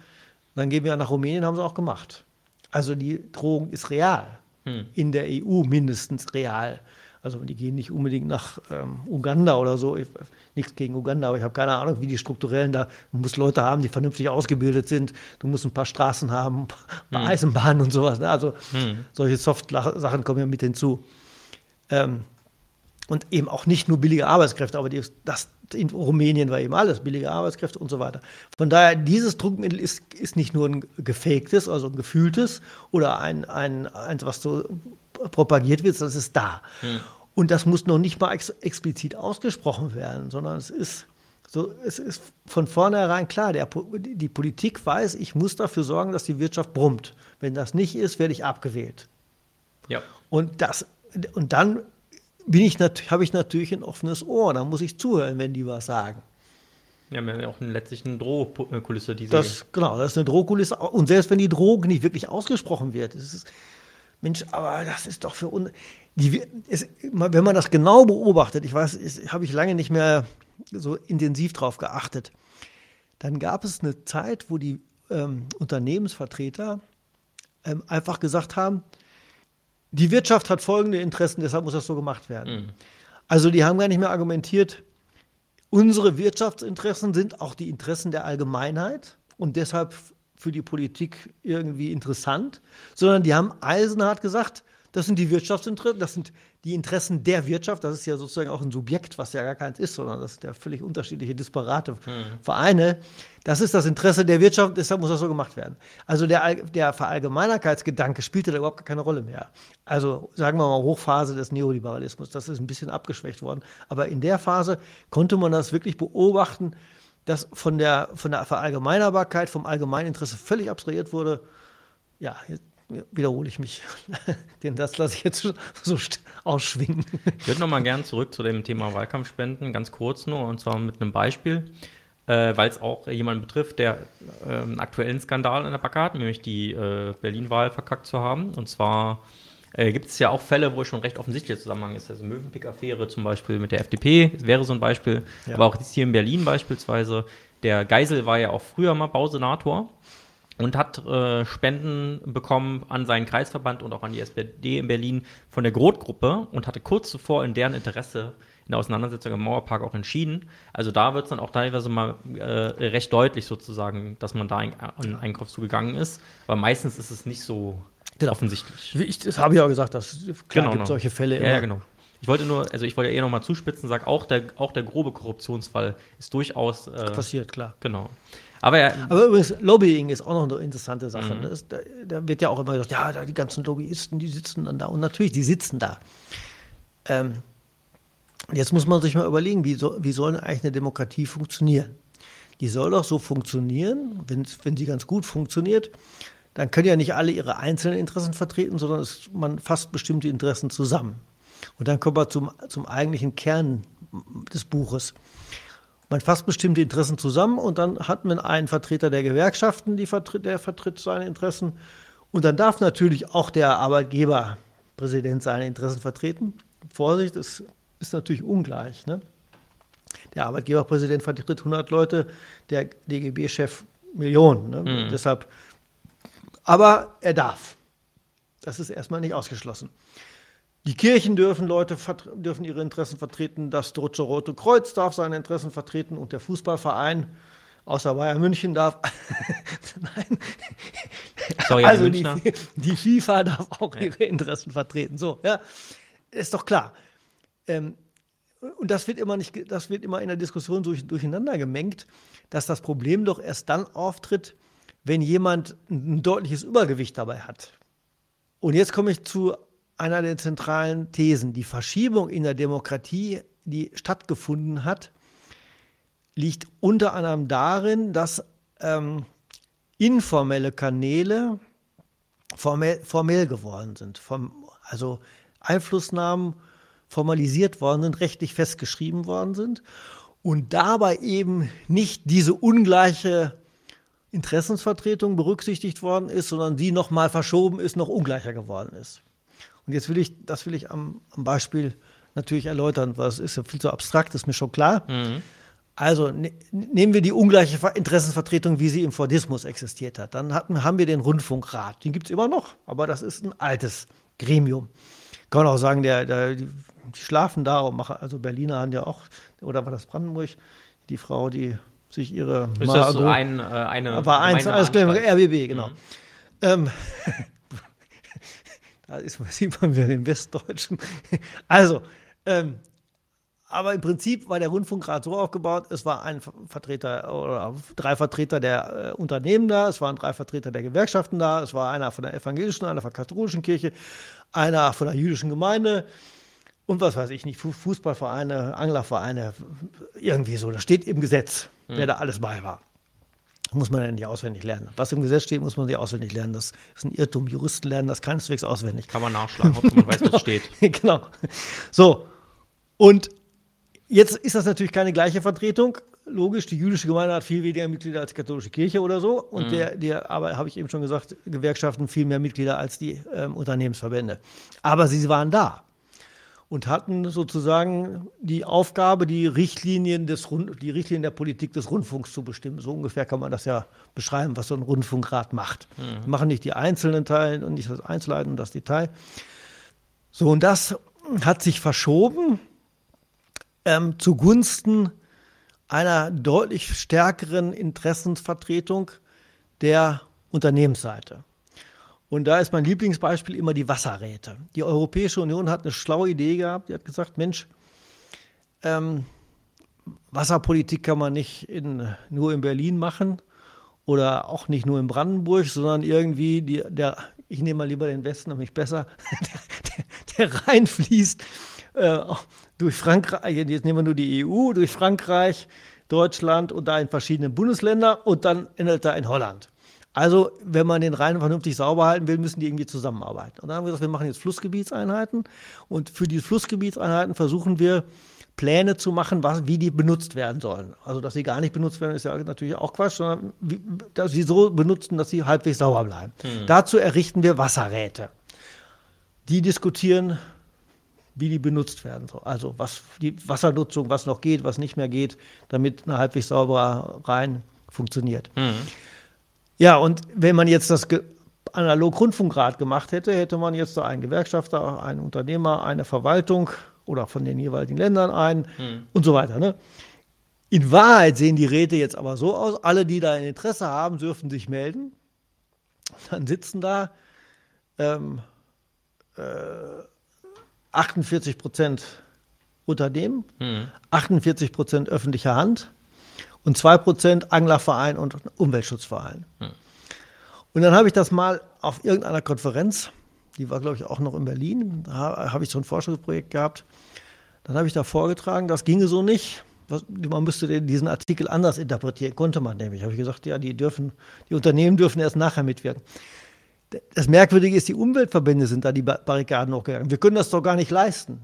dann gehen wir nach Rumänien, haben sie auch gemacht. Also die Drohung ist real, hm. in der EU mindestens real. Also die gehen nicht unbedingt nach ähm, Uganda oder so. Ich, nichts gegen Uganda, aber ich habe keine Ahnung, wie die strukturellen da. Du musst Leute haben, die vernünftig ausgebildet sind. Du musst ein paar Straßen haben, ein paar hm. Eisenbahnen und sowas. Ne? Also hm. solche Soft-Sachen kommen ja mit hinzu. Ähm, und eben auch nicht nur billige Arbeitskräfte, aber die, das in Rumänien war eben alles billige Arbeitskräfte und so weiter. Von daher, dieses Druckmittel ist, ist nicht nur ein gefaktes, also ein gefühltes oder ein, ein, eins, was so propagiert wird, es ist da. Hm. Und das muss noch nicht mal ex explizit ausgesprochen werden, sondern es ist so, es ist von vornherein klar, der, die Politik weiß, ich muss dafür sorgen, dass die Wirtschaft brummt. Wenn das nicht ist, werde ich abgewählt. Ja. Und, das, und dann bin ich habe ich natürlich ein offenes Ohr. Da muss ich zuhören, wenn die was sagen. Ja, wir haben ja auch letztlich eine Drohkulisse, die das, Genau, das ist eine Drohkulisse. Und selbst wenn die Drohung nicht wirklich ausgesprochen wird, ist Mensch, aber das ist doch für uns. wenn man das genau beobachtet, ich weiß, habe ich lange nicht mehr so intensiv drauf geachtet, dann gab es eine Zeit, wo die ähm, Unternehmensvertreter ähm, einfach gesagt haben, die Wirtschaft hat folgende Interessen, deshalb muss das so gemacht werden. Mhm. Also die haben gar nicht mehr argumentiert, unsere Wirtschaftsinteressen sind auch die Interessen der Allgemeinheit und deshalb für die Politik irgendwie interessant, sondern die haben eisenhart gesagt, das sind die Wirtschaftsinteressen, das sind die Interessen der Wirtschaft. Das ist ja sozusagen auch ein Subjekt, was ja gar keins ist, sondern das sind ja völlig unterschiedliche, disparate hm. Vereine. Das ist das Interesse der Wirtschaft, deshalb muss das so gemacht werden. Also der, der Verallgemeinerkeitsgedanke spielte da überhaupt keine Rolle mehr. Also sagen wir mal Hochphase des Neoliberalismus, das ist ein bisschen abgeschwächt worden. Aber in der Phase konnte man das wirklich beobachten, dass von der, von der Verallgemeinerbarkeit, vom Allgemeininteresse völlig abstrahiert wurde. Ja, wiederhole ich mich. Denn das lasse ich jetzt so ausschwingen. Ich würde nochmal gern zurück zu dem Thema Wahlkampfspenden, ganz kurz nur, und zwar mit einem Beispiel, äh, weil es auch jemanden betrifft, der äh, einen aktuellen Skandal in der Backe hat, nämlich die äh, Berlin-Wahl verkackt zu haben. Und zwar äh, gibt es ja auch Fälle, wo es schon recht offensichtlicher Zusammenhang ist. Also Möwenpick-Affäre zum Beispiel mit der FDP wäre so ein Beispiel, ja. aber auch hier in Berlin beispielsweise. Der Geisel war ja auch früher mal Bausenator und hat äh, Spenden bekommen an seinen Kreisverband und auch an die SPD in Berlin von der Groth-Gruppe und hatte kurz zuvor in deren Interesse in der Auseinandersetzung im Mauerpark auch entschieden. Also da wird es dann auch teilweise mal äh, recht deutlich sozusagen, dass man da an einen Einkauf zugegangen ist. Aber meistens ist es nicht so genau. offensichtlich. Ich, das habe ich auch gesagt, dass klar genau, gibt solche Fälle immer. Ja, ja, genau. Ich wollte nur, also ich wollte ja eh nochmal zuspitzen, sag auch der, auch der grobe Korruptionsfall ist durchaus äh, passiert, klar. Genau. Aber, ja, Aber übrigens, Lobbying ist auch noch eine interessante Sache. Mhm. Das, da, da, wird ja auch immer gesagt, ja, da die ganzen Lobbyisten, die sitzen dann da. Und natürlich, die sitzen da. Ähm, jetzt muss man sich mal überlegen, wie, so, wie soll eigentlich eine Demokratie funktionieren? die soll doch so funktionieren, wenn, wenn sie ganz gut funktioniert, dann können ja nicht alle ihre einzelnen Interessen vertreten, sondern es, man fasst bestimmte Interessen zusammen. Und dann kommen wir zum, zum eigentlichen Kern des Buches. Man fasst bestimmte Interessen zusammen und dann hat man einen Vertreter der Gewerkschaften, vertritt, der vertritt seine Interessen. Und dann darf natürlich auch der Arbeitgeberpräsident seine Interessen vertreten. Vorsicht, es ist natürlich ungleich. Ne? Der Arbeitgeberpräsident vertritt 100 Leute, der DGB-Chef Millionen. Ne? Mhm. Deshalb, aber er darf. Das ist erstmal nicht ausgeschlossen. Die Kirchen dürfen Leute dürfen ihre Interessen vertreten, das Deutsche Rote Kreuz darf seine Interessen vertreten und der Fußballverein, außer Bayern München, darf. Nein. Sorry, also die, die, FIFA darf auch ihre Interessen vertreten. So, ja, ist doch klar. Ähm, und das wird immer nicht, das wird immer in der Diskussion durch, durcheinander gemengt, dass das Problem doch erst dann auftritt, wenn jemand ein deutliches Übergewicht dabei hat. Und jetzt komme ich zu einer der zentralen Thesen. Die Verschiebung in der Demokratie, die stattgefunden hat, liegt unter anderem darin, dass ähm, informelle Kanäle formell, formell geworden sind. Vom, also Einflussnahmen formalisiert worden sind, rechtlich festgeschrieben worden sind und dabei eben nicht diese ungleiche Interessensvertretung berücksichtigt worden ist, sondern sie nochmal verschoben ist, noch ungleicher geworden ist. Und jetzt will ich, das will ich am, am Beispiel natürlich erläutern, weil es ist ja viel zu abstrakt, ist mir schon klar. Mhm. Also ne, nehmen wir die ungleiche Interessensvertretung, wie sie im Fordismus existiert hat. Dann hatten, haben wir den Rundfunkrat. Den gibt es immer noch, aber das ist ein altes Gremium. Kann man auch sagen, der, der, die, die schlafen da und machen, also Berliner haben ja auch, oder war das Brandenburg, die Frau, die sich ihre. Ist das so ein, äh, eine. War eins, alles klar, RBB, genau. Mhm. Ähm, Da ist, sieht man wieder den Westdeutschen. Also, ähm, aber im Prinzip war der Rundfunkrat so aufgebaut, es war ein Vertreter oder drei Vertreter der äh, Unternehmen da, es waren drei Vertreter der Gewerkschaften da, es war einer von der evangelischen, einer von der katholischen Kirche, einer von der jüdischen Gemeinde und was weiß ich nicht, Fußballvereine, Anglervereine, irgendwie so. Das steht im Gesetz, hm. wer da alles bei war muss man ja nicht auswendig lernen. Was im Gesetz steht, muss man nicht auswendig lernen. Das ist ein Irrtum. Juristen lernen das keineswegs auswendig. Kann man nachschlagen, ob man weiß, was steht. genau. So. Und jetzt ist das natürlich keine gleiche Vertretung. Logisch, die jüdische Gemeinde hat viel weniger Mitglieder als die katholische Kirche oder so. Und mhm. der, der, aber habe ich eben schon gesagt, Gewerkschaften viel mehr Mitglieder als die ähm, Unternehmensverbände. Aber sie waren da und hatten sozusagen die Aufgabe, die Richtlinien, des Rund die Richtlinien der Politik des Rundfunks zu bestimmen. So ungefähr kann man das ja beschreiben, was so ein Rundfunkrat macht. Mhm. machen nicht die einzelnen Teile und nicht das Einzelheiten und das Detail. So, und das hat sich verschoben ähm, zugunsten einer deutlich stärkeren Interessensvertretung der Unternehmensseite. Und da ist mein Lieblingsbeispiel immer die Wasserräte. Die Europäische Union hat eine schlaue Idee gehabt. Die hat gesagt, Mensch, ähm, Wasserpolitik kann man nicht in, nur in Berlin machen oder auch nicht nur in Brandenburg, sondern irgendwie, die, der, ich nehme mal lieber den Westen, nämlich besser, der, der Rhein fließt äh, durch Frankreich, jetzt nehmen wir nur die EU, durch Frankreich, Deutschland und da in verschiedenen Bundesländern und dann endet er in Holland. Also, wenn man den Rhein vernünftig sauber halten will, müssen die irgendwie zusammenarbeiten. Und dann haben wir gesagt, wir machen jetzt Flussgebietseinheiten und für die Flussgebietseinheiten versuchen wir Pläne zu machen, was, wie die benutzt werden sollen. Also, dass sie gar nicht benutzt werden, ist ja natürlich auch Quatsch, sondern wie, dass sie so benutzen, dass sie halbwegs sauber bleiben. Hm. Dazu errichten wir Wasserräte. Die diskutieren, wie die benutzt werden soll. Also, was die Wassernutzung, was noch geht, was nicht mehr geht, damit eine halbwegs sauberer Rhein funktioniert. Hm. Ja, und wenn man jetzt das analog Rundfunkrat gemacht hätte, hätte man jetzt da einen Gewerkschafter, einen Unternehmer, eine Verwaltung oder von den jeweiligen Ländern einen hm. und so weiter. Ne? In Wahrheit sehen die Räte jetzt aber so aus, alle, die da ein Interesse haben, dürfen sich melden. Dann sitzen da ähm, äh, 48 Prozent Unternehmen, hm. 48 Prozent öffentlicher Hand und 2% Anglerverein und Umweltschutzverein. Hm. Und dann habe ich das mal auf irgendeiner Konferenz, die war, glaube ich, auch noch in Berlin, da habe ich so ein Forschungsprojekt gehabt. Dann habe ich da vorgetragen, das ginge so nicht. Was, man müsste diesen Artikel anders interpretieren, konnte man nämlich. Habe ich gesagt, ja, die dürfen, die Unternehmen dürfen erst nachher mitwirken. Das Merkwürdige ist, die Umweltverbände sind da die Barrikaden hochgegangen. Wir können das doch gar nicht leisten.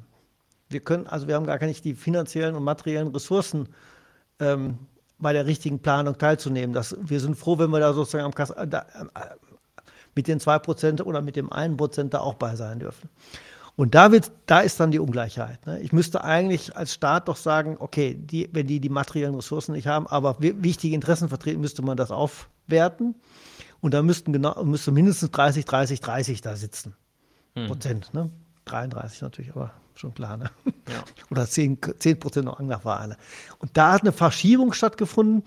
Wir können, also wir haben gar nicht die finanziellen und materiellen Ressourcen, ähm, bei der richtigen Planung teilzunehmen. Das, wir sind froh, wenn wir da sozusagen am Kass, äh, da, äh, mit den 2% oder mit dem 1% da auch bei sein dürfen. Und da, wird, da ist dann die Ungleichheit. Ne? Ich müsste eigentlich als Staat doch sagen, okay, die, wenn die die materiellen Ressourcen nicht haben, aber wichtige Interessen vertreten, müsste man das aufwerten. Und da müssten genau, müsste mindestens 30, 30, 30 da sitzen. Hm. Prozent, ne? 33 natürlich, aber schon klar. Ne? Ja. Oder 10, 10 Prozent noch Anglervereine. Und da hat eine Verschiebung stattgefunden,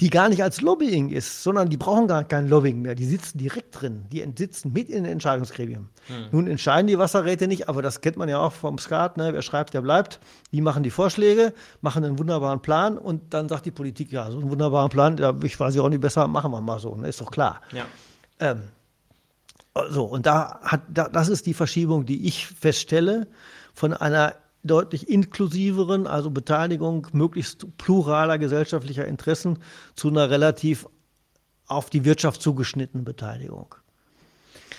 die gar nicht als Lobbying ist, sondern die brauchen gar kein Lobbying mehr. Die sitzen direkt drin. Die sitzen mit in den Entscheidungsgremien. Hm. Nun entscheiden die Wasserräte nicht, aber das kennt man ja auch vom Skat. Ne? Wer schreibt, der bleibt. Die machen die Vorschläge, machen einen wunderbaren Plan und dann sagt die Politik, ja, so einen wunderbaren Plan, ich weiß ja auch nicht besser, machen wir mal so. Ne? Ist doch klar. Ja. Ähm, so, und da hat, da, das ist die Verschiebung, die ich feststelle, von einer deutlich inklusiveren, also Beteiligung möglichst pluraler gesellschaftlicher Interessen zu einer relativ auf die Wirtschaft zugeschnittenen Beteiligung.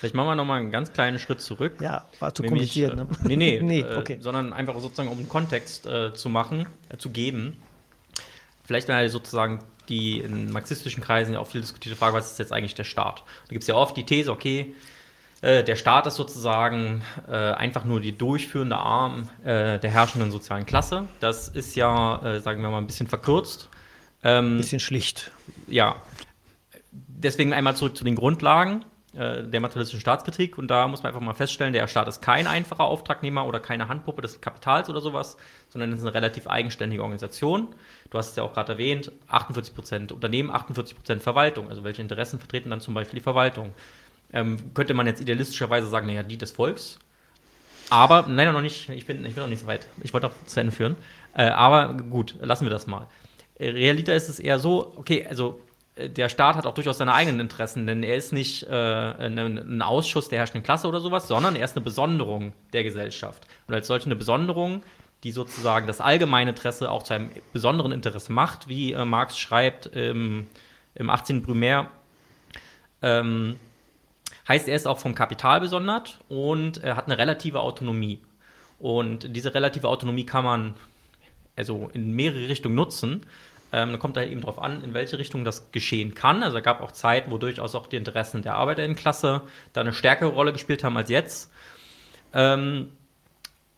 Vielleicht machen wir nochmal einen ganz kleinen Schritt zurück. Ja, war zu Nämlich, kompliziert. Ne? Nee, nee, nee äh, okay. sondern einfach sozusagen, um einen Kontext äh, zu machen, äh, zu geben. Vielleicht mal sozusagen die in marxistischen Kreisen ja auch viel diskutierte Frage, was ist jetzt eigentlich der Staat? Da gibt es ja oft die These, okay, äh, der Staat ist sozusagen äh, einfach nur die durchführende Arm äh, der herrschenden sozialen Klasse. Das ist ja, äh, sagen wir mal, ein bisschen verkürzt. Ähm, ein bisschen schlicht. Ja. Deswegen einmal zurück zu den Grundlagen äh, der materialistischen Staatskritik. Und da muss man einfach mal feststellen, der Staat ist kein einfacher Auftragnehmer oder keine Handpuppe des Kapitals oder sowas, sondern ist eine relativ eigenständige Organisation. Du hast es ja auch gerade erwähnt, 48 Prozent Unternehmen, 48 Prozent Verwaltung. Also welche Interessen vertreten dann zum Beispiel die Verwaltung? Ähm, könnte man jetzt idealistischerweise sagen, naja, die des Volks. Aber, nein, noch nicht, ich bin, ich bin noch nicht so weit. Ich wollte auch zu Ende führen. Äh, aber gut, lassen wir das mal. Äh, Realiter ist es eher so, okay, also der Staat hat auch durchaus seine eigenen Interessen, denn er ist nicht äh, ein, Ausschuss der herrschenden Klasse oder sowas, sondern er ist eine Besonderung der Gesellschaft. Und als solche eine Besonderung, die sozusagen das allgemeine Interesse auch zu einem besonderen Interesse macht, wie äh, Marx schreibt im, im 18. Primär, ähm, Heißt, er ist auch vom Kapital besondert und er hat eine relative Autonomie. Und diese relative Autonomie kann man also in mehrere Richtungen nutzen. Ähm, kommt da eben darauf an, in welche Richtung das geschehen kann. Also es gab auch Zeiten, wo durchaus auch die Interessen der Arbeiterinnenklasse da eine stärkere Rolle gespielt haben als jetzt. Ähm,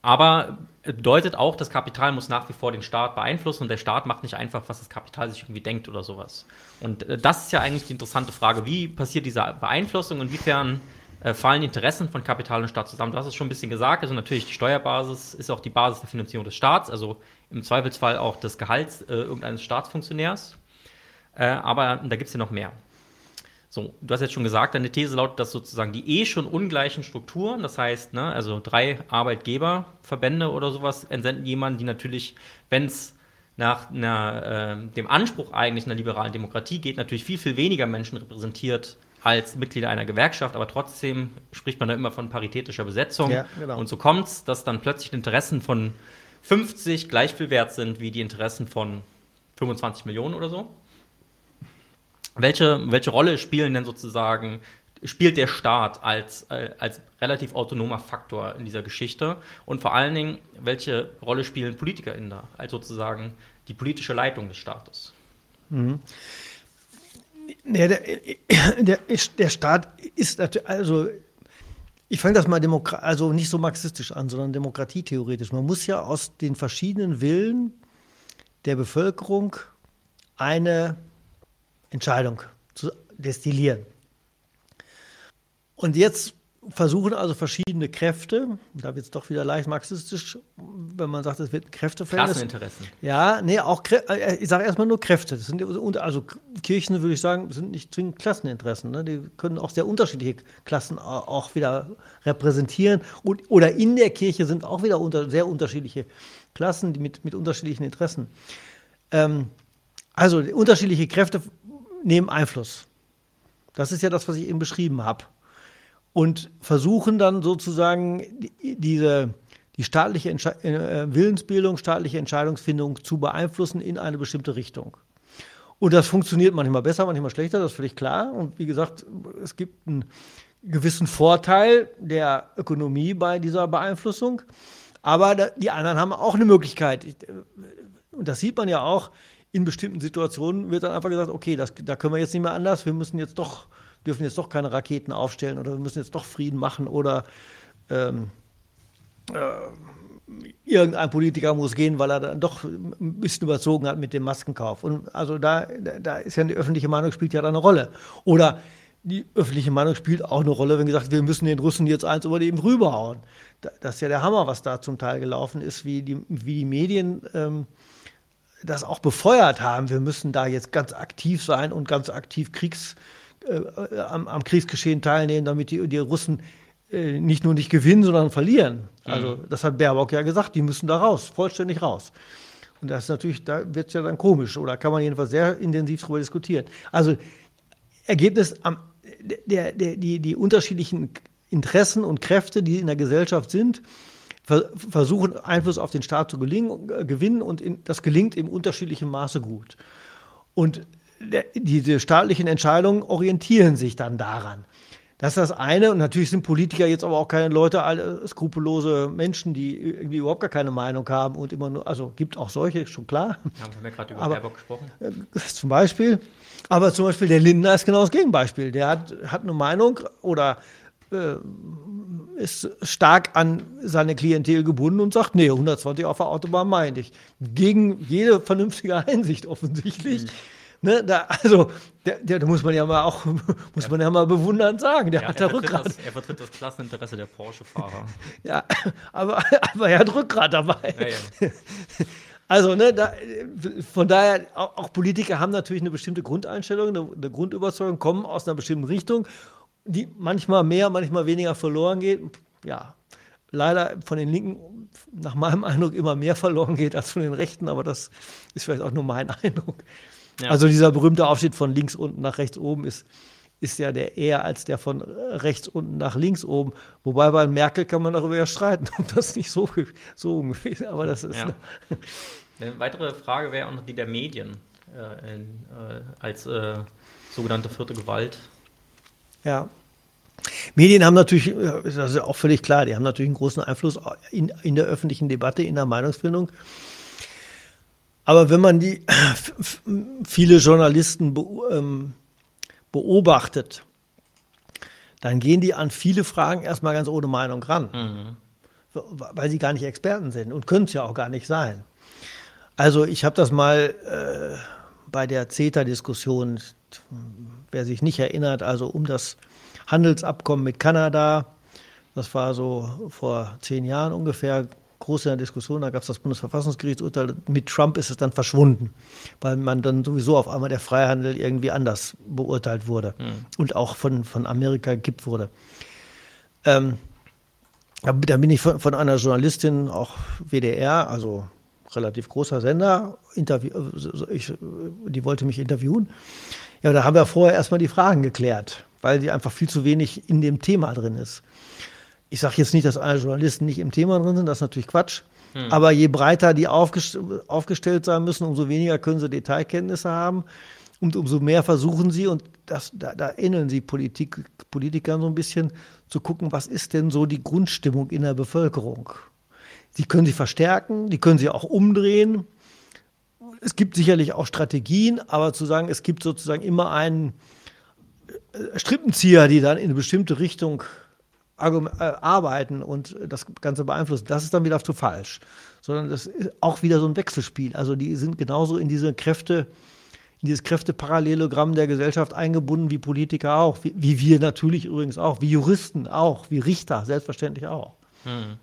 aber bedeutet auch, das Kapital muss nach wie vor den Staat beeinflussen und der Staat macht nicht einfach, was das Kapital sich irgendwie denkt oder sowas. Und äh, das ist ja eigentlich die interessante Frage, wie passiert diese Beeinflussung, inwiefern äh, fallen Interessen von Kapital und Staat zusammen. Du hast es schon ein bisschen gesagt, also natürlich die Steuerbasis ist auch die Basis der Finanzierung des Staats, also im Zweifelsfall auch des Gehalts äh, irgendeines Staatsfunktionärs. Äh, aber da gibt es ja noch mehr. So, du hast jetzt schon gesagt, deine These lautet, dass sozusagen die eh schon ungleichen Strukturen, das heißt, ne, also drei Arbeitgeberverbände oder sowas, entsenden jemanden, die natürlich, wenn es nach einer, äh, dem Anspruch eigentlich einer liberalen Demokratie geht, natürlich viel, viel weniger Menschen repräsentiert als Mitglieder einer Gewerkschaft, aber trotzdem spricht man da immer von paritätischer Besetzung. Ja, genau. Und so kommt es, dass dann plötzlich die Interessen von 50 gleich viel wert sind wie die Interessen von 25 Millionen oder so. Welche, welche Rolle spielen denn sozusagen, spielt der Staat als, äh, als relativ autonomer Faktor in dieser Geschichte? Und vor allen Dingen, welche Rolle spielen PolitikerInnen da als sozusagen die politische Leitung des Staates? Mhm. Ja, der, der, der Staat ist natürlich, also ich fange das mal Demokra also nicht so marxistisch an, sondern demokratietheoretisch. Man muss ja aus den verschiedenen Willen der Bevölkerung eine Entscheidung zu destillieren. Und jetzt versuchen also verschiedene Kräfte, da wird es doch wieder leicht marxistisch, wenn man sagt, es wird ein Kräfteverhältnis. Klasseninteressen. Ja, nee, auch, äh, ich sage erstmal nur Kräfte. Das sind, also Kirchen, würde ich sagen, sind nicht zwingend Klasseninteressen. Ne? Die können auch sehr unterschiedliche Klassen auch wieder repräsentieren. Und, oder in der Kirche sind auch wieder unter, sehr unterschiedliche Klassen die mit, mit unterschiedlichen Interessen. Ähm, also unterschiedliche Kräfte nehmen Einfluss. Das ist ja das, was ich eben beschrieben habe. Und versuchen dann sozusagen diese, die staatliche Entsche äh, Willensbildung, staatliche Entscheidungsfindung zu beeinflussen in eine bestimmte Richtung. Und das funktioniert manchmal besser, manchmal schlechter, das ist völlig klar. Und wie gesagt, es gibt einen gewissen Vorteil der Ökonomie bei dieser Beeinflussung. Aber die anderen haben auch eine Möglichkeit. Und das sieht man ja auch, in bestimmten Situationen wird dann einfach gesagt, okay, das, da können wir jetzt nicht mehr anders, wir müssen jetzt doch, dürfen jetzt doch keine Raketen aufstellen oder wir müssen jetzt doch Frieden machen oder ähm, äh, irgendein Politiker muss gehen, weil er dann doch ein bisschen überzogen hat mit dem Maskenkauf. Und also da, da ist ja die öffentliche Meinung spielt ja da eine Rolle. Oder die öffentliche Meinung spielt auch eine Rolle, wenn gesagt, wir müssen den Russen jetzt eins über den rüberhauen. Das ist ja der Hammer, was da zum Teil gelaufen ist, wie die, wie die Medien ähm, das auch befeuert haben. Wir müssen da jetzt ganz aktiv sein und ganz aktiv Kriegs, äh, am, am, Kriegsgeschehen teilnehmen, damit die, die Russen äh, nicht nur nicht gewinnen, sondern verlieren. Also mhm. das hat Baerbock ja gesagt, die müssen da raus, vollständig raus. Und das ist natürlich, da wird es ja dann komisch oder kann man jedenfalls sehr intensiv darüber diskutieren. Also Ergebnis, am, der, der, die, die unterschiedlichen Interessen und Kräfte, die in der Gesellschaft sind, versuchen Einfluss auf den Staat zu gelingen, äh, gewinnen und in, das gelingt im unterschiedlichen Maße gut. Und diese staatlichen Entscheidungen orientieren sich dann daran. Das ist das eine. Und natürlich sind Politiker jetzt aber auch keine Leute, alle skrupellose Menschen, die irgendwie überhaupt gar keine Meinung haben und immer nur, also gibt auch solche, schon klar. Haben wir gerade über aber, Baerbock gesprochen? Äh, zum Beispiel. Aber zum Beispiel der Lindner ist genau das Gegenbeispiel. Der hat, hat eine Meinung oder äh, ist stark an seine Klientel gebunden und sagt, nee, 120 auf der Autobahn meine ich. Gegen jede vernünftige Einsicht offensichtlich. Mhm. Ne, da, also, der, der, da muss man ja mal auch, muss man ja mal bewundernd sagen, der ja, hat da Rückgrat. Das, er vertritt das Klasseninteresse der Porsche-Fahrer. ja, aber, aber er hat Rückgrat dabei. Ja, also, ne, da, von daher, auch, auch, Politiker haben natürlich eine bestimmte Grundeinstellung, eine, eine Grundüberzeugung, kommen aus einer bestimmten Richtung, die manchmal mehr, manchmal weniger verloren geht. Ja, leider von den Linken nach meinem Eindruck immer mehr verloren geht als von den Rechten, aber das ist vielleicht auch nur mein Eindruck. Ja. Also dieser berühmte Aufstieg von links unten nach rechts oben ist, ist ja der eher als der von rechts unten nach links oben. Wobei bei Merkel kann man darüber ja streiten, ob das nicht so, so ungefähr ist. Aber das ist. Ja. Eine weitere Frage wäre auch noch die der Medien äh, in, äh, als äh, sogenannte vierte Gewalt. Ja. Medien haben natürlich, äh, das ist auch völlig klar, die haben natürlich einen großen Einfluss in, in der öffentlichen Debatte, in der Meinungsfindung. Aber wenn man die viele Journalisten ähm, beobachtet, dann gehen die an viele Fragen erstmal ganz ohne Meinung ran, mhm. weil sie gar nicht Experten sind und können es ja auch gar nicht sein. Also ich habe das mal äh, bei der CETA-Diskussion, wer sich nicht erinnert, also um das Handelsabkommen mit Kanada, das war so vor zehn Jahren ungefähr, groß in der Diskussion, da gab es das Bundesverfassungsgerichtsurteil, mit Trump ist es dann verschwunden, weil man dann sowieso auf einmal der Freihandel irgendwie anders beurteilt wurde mhm. und auch von, von Amerika gekippt wurde. Ähm, da bin ich von, von einer Journalistin, auch WDR, also relativ großer Sender, Interview, ich, die wollte mich interviewen. Ja, da haben wir vorher erstmal die Fragen geklärt, weil die einfach viel zu wenig in dem Thema drin ist ich sage jetzt nicht, dass alle Journalisten nicht im Thema drin sind, das ist natürlich Quatsch. Hm. Aber je breiter die aufgest aufgestellt sein müssen, umso weniger können sie Detailkenntnisse haben und umso mehr versuchen sie, und das, da, da ähneln sie Politik, Politikern so ein bisschen, zu gucken, was ist denn so die Grundstimmung in der Bevölkerung. Die können sie verstärken, die können sie auch umdrehen. Es gibt sicherlich auch Strategien, aber zu sagen, es gibt sozusagen immer einen äh, Strippenzieher, die dann in eine bestimmte Richtung arbeiten und das Ganze beeinflussen, das ist dann wieder zu falsch. Sondern das ist auch wieder so ein Wechselspiel. Also die sind genauso in diese Kräfte, in dieses Kräfteparallelogramm der Gesellschaft eingebunden wie Politiker auch, wie, wie, wir natürlich übrigens auch, wie Juristen auch, wie Richter selbstverständlich auch. Hm.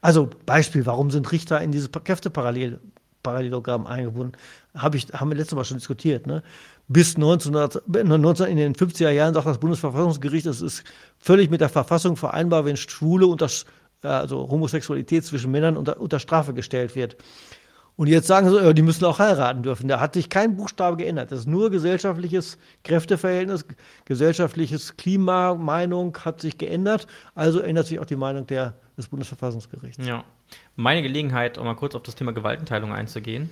Also Beispiel, warum sind Richter in dieses Kräfteparallelogramm eingebunden? Hab ich, haben wir letztes Mal schon diskutiert. Ne? Bis 1900, 19, in den 50er Jahren sagt das Bundesverfassungsgericht, es ist völlig mit der Verfassung vereinbar, wenn Schwule unter, also Homosexualität zwischen Männern unter, unter Strafe gestellt wird. Und jetzt sagen sie, die müssen auch heiraten dürfen. Da hat sich kein Buchstabe geändert. Das ist nur gesellschaftliches Kräfteverhältnis, gesellschaftliches Klima, Meinung hat sich geändert. Also ändert sich auch die Meinung der des Bundesverfassungsgerichts. Ja. Meine Gelegenheit, um mal kurz auf das Thema Gewaltenteilung einzugehen.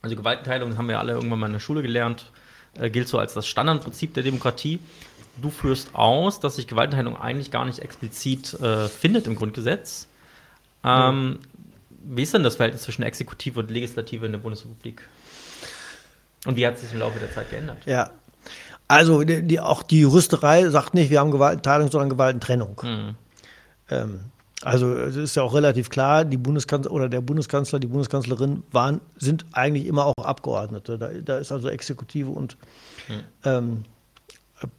Also Gewaltenteilung haben wir alle irgendwann mal in der Schule gelernt, äh, gilt so als das Standardprinzip der Demokratie. Du führst aus, dass sich Gewaltenteilung eigentlich gar nicht explizit äh, findet im Grundgesetz. Ähm, ja. Wie ist denn das Verhältnis zwischen Exekutive und Legislative in der Bundesrepublik? Und wie hat es sich im Laufe der Zeit geändert? Ja, also die, die, auch die Juristerei sagt nicht, wir haben Gewaltenteilung, sondern Gewaltentrennung. Mhm. Ähm, also es ist ja auch relativ klar, die Bundeskanzler oder der Bundeskanzler, die Bundeskanzlerin waren, sind eigentlich immer auch Abgeordnete. Da, da ist also Exekutive und mhm. ähm,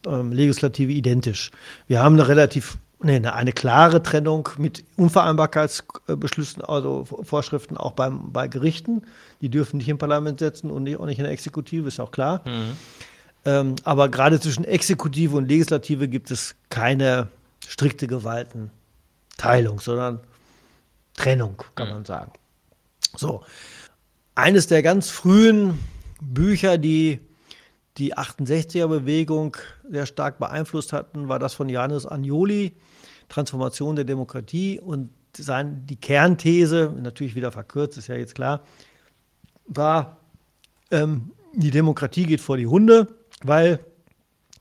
ähm, Legislative identisch. Wir haben eine relativ nee, eine, eine klare Trennung mit Unvereinbarkeitsbeschlüssen, also Vorschriften auch beim, bei Gerichten. Die dürfen nicht im Parlament setzen und nicht, auch nicht in der Exekutive, ist auch klar. Mhm. Ähm, aber gerade zwischen Exekutive und Legislative gibt es keine strikte Gewaltenteilung, sondern Trennung, kann mhm. man sagen. So. Eines der ganz frühen Bücher, die die 68er-Bewegung sehr stark beeinflusst hatten, war das von Janis Agnoli, Transformation der Demokratie. Und sein, die Kernthese, natürlich wieder verkürzt, ist ja jetzt klar, war, ähm, die Demokratie geht vor die Hunde, weil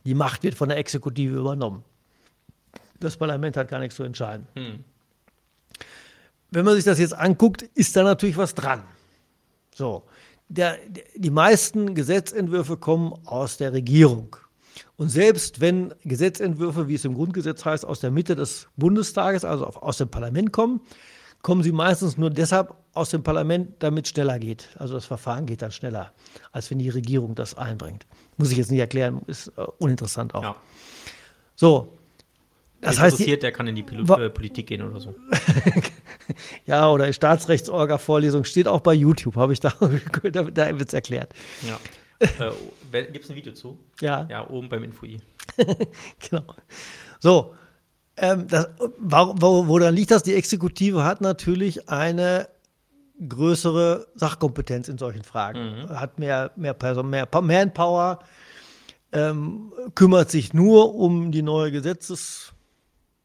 die Macht wird von der Exekutive übernommen. Das Parlament hat gar nichts zu entscheiden. Hm. Wenn man sich das jetzt anguckt, ist da natürlich was dran. So, der, die meisten Gesetzentwürfe kommen aus der Regierung. Und selbst wenn Gesetzentwürfe, wie es im Grundgesetz heißt, aus der Mitte des Bundestages, also aus dem Parlament kommen, kommen sie meistens nur deshalb aus dem Parlament, damit es schneller geht. Also das Verfahren geht dann schneller, als wenn die Regierung das einbringt. Muss ich jetzt nicht erklären, ist äh, uninteressant auch. Ja. So. Das heißt, interessiert, der kann in die Pil äh, Politik gehen oder so. ja, oder Staatsrechtsorga-Vorlesung steht auch bei YouTube, habe ich da, da, da wird es erklärt. Ja. Äh, Gibt es ein Video zu? Ja. Ja, oben beim Info-I. genau. So, ähm, das, wo, wo dann liegt das? Die Exekutive hat natürlich eine größere Sachkompetenz in solchen Fragen, mhm. hat mehr, mehr, Person, mehr Manpower, ähm, kümmert sich nur um die neue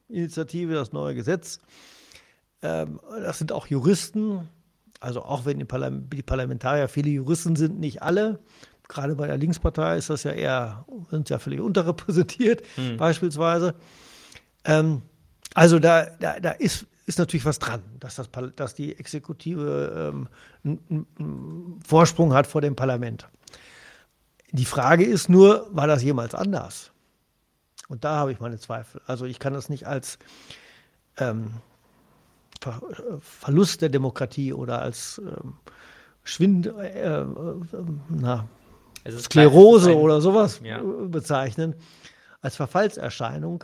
Gesetzesinitiative, das neue Gesetz. Ähm, das sind auch Juristen, also auch wenn die, Parlament, die, Parlamentarier viele Juristen sind, nicht alle. Gerade bei der Linkspartei ist das ja eher, sind ja völlig unterrepräsentiert, mhm. beispielsweise. Ähm, also da, da, da ist, ist natürlich was dran, dass, das, dass die Exekutive ähm, einen, einen Vorsprung hat vor dem Parlament. Die Frage ist nur, war das jemals anders? Und da habe ich meine Zweifel. Also ich kann das nicht als ähm, Ver Verlust der Demokratie oder als ähm, Schwind, äh, äh, na, Sklerose oder sowas ja. bezeichnen, als Verfallserscheinung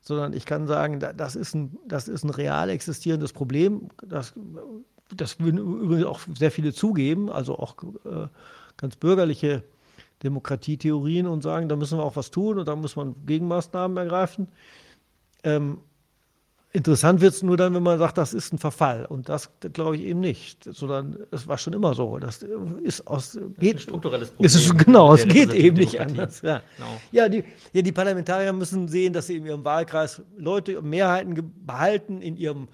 sondern ich kann sagen, das ist ein, das ist ein real existierendes Problem. Das, das würden übrigens auch sehr viele zugeben, also auch äh, ganz bürgerliche Demokratietheorien und sagen, da müssen wir auch was tun und da muss man Gegenmaßnahmen ergreifen. Ähm, Interessant wird es nur dann, wenn man sagt, das ist ein Verfall. Und das glaube ich eben nicht, sondern es war schon immer so. Das ist aus geht, das ist ein strukturelles Problem. Es ist, genau, es geht eben nicht anders. Ja. Genau. Ja, die, ja, die Parlamentarier müssen sehen, dass sie in ihrem Wahlkreis Leute, Mehrheiten behalten, in ihrem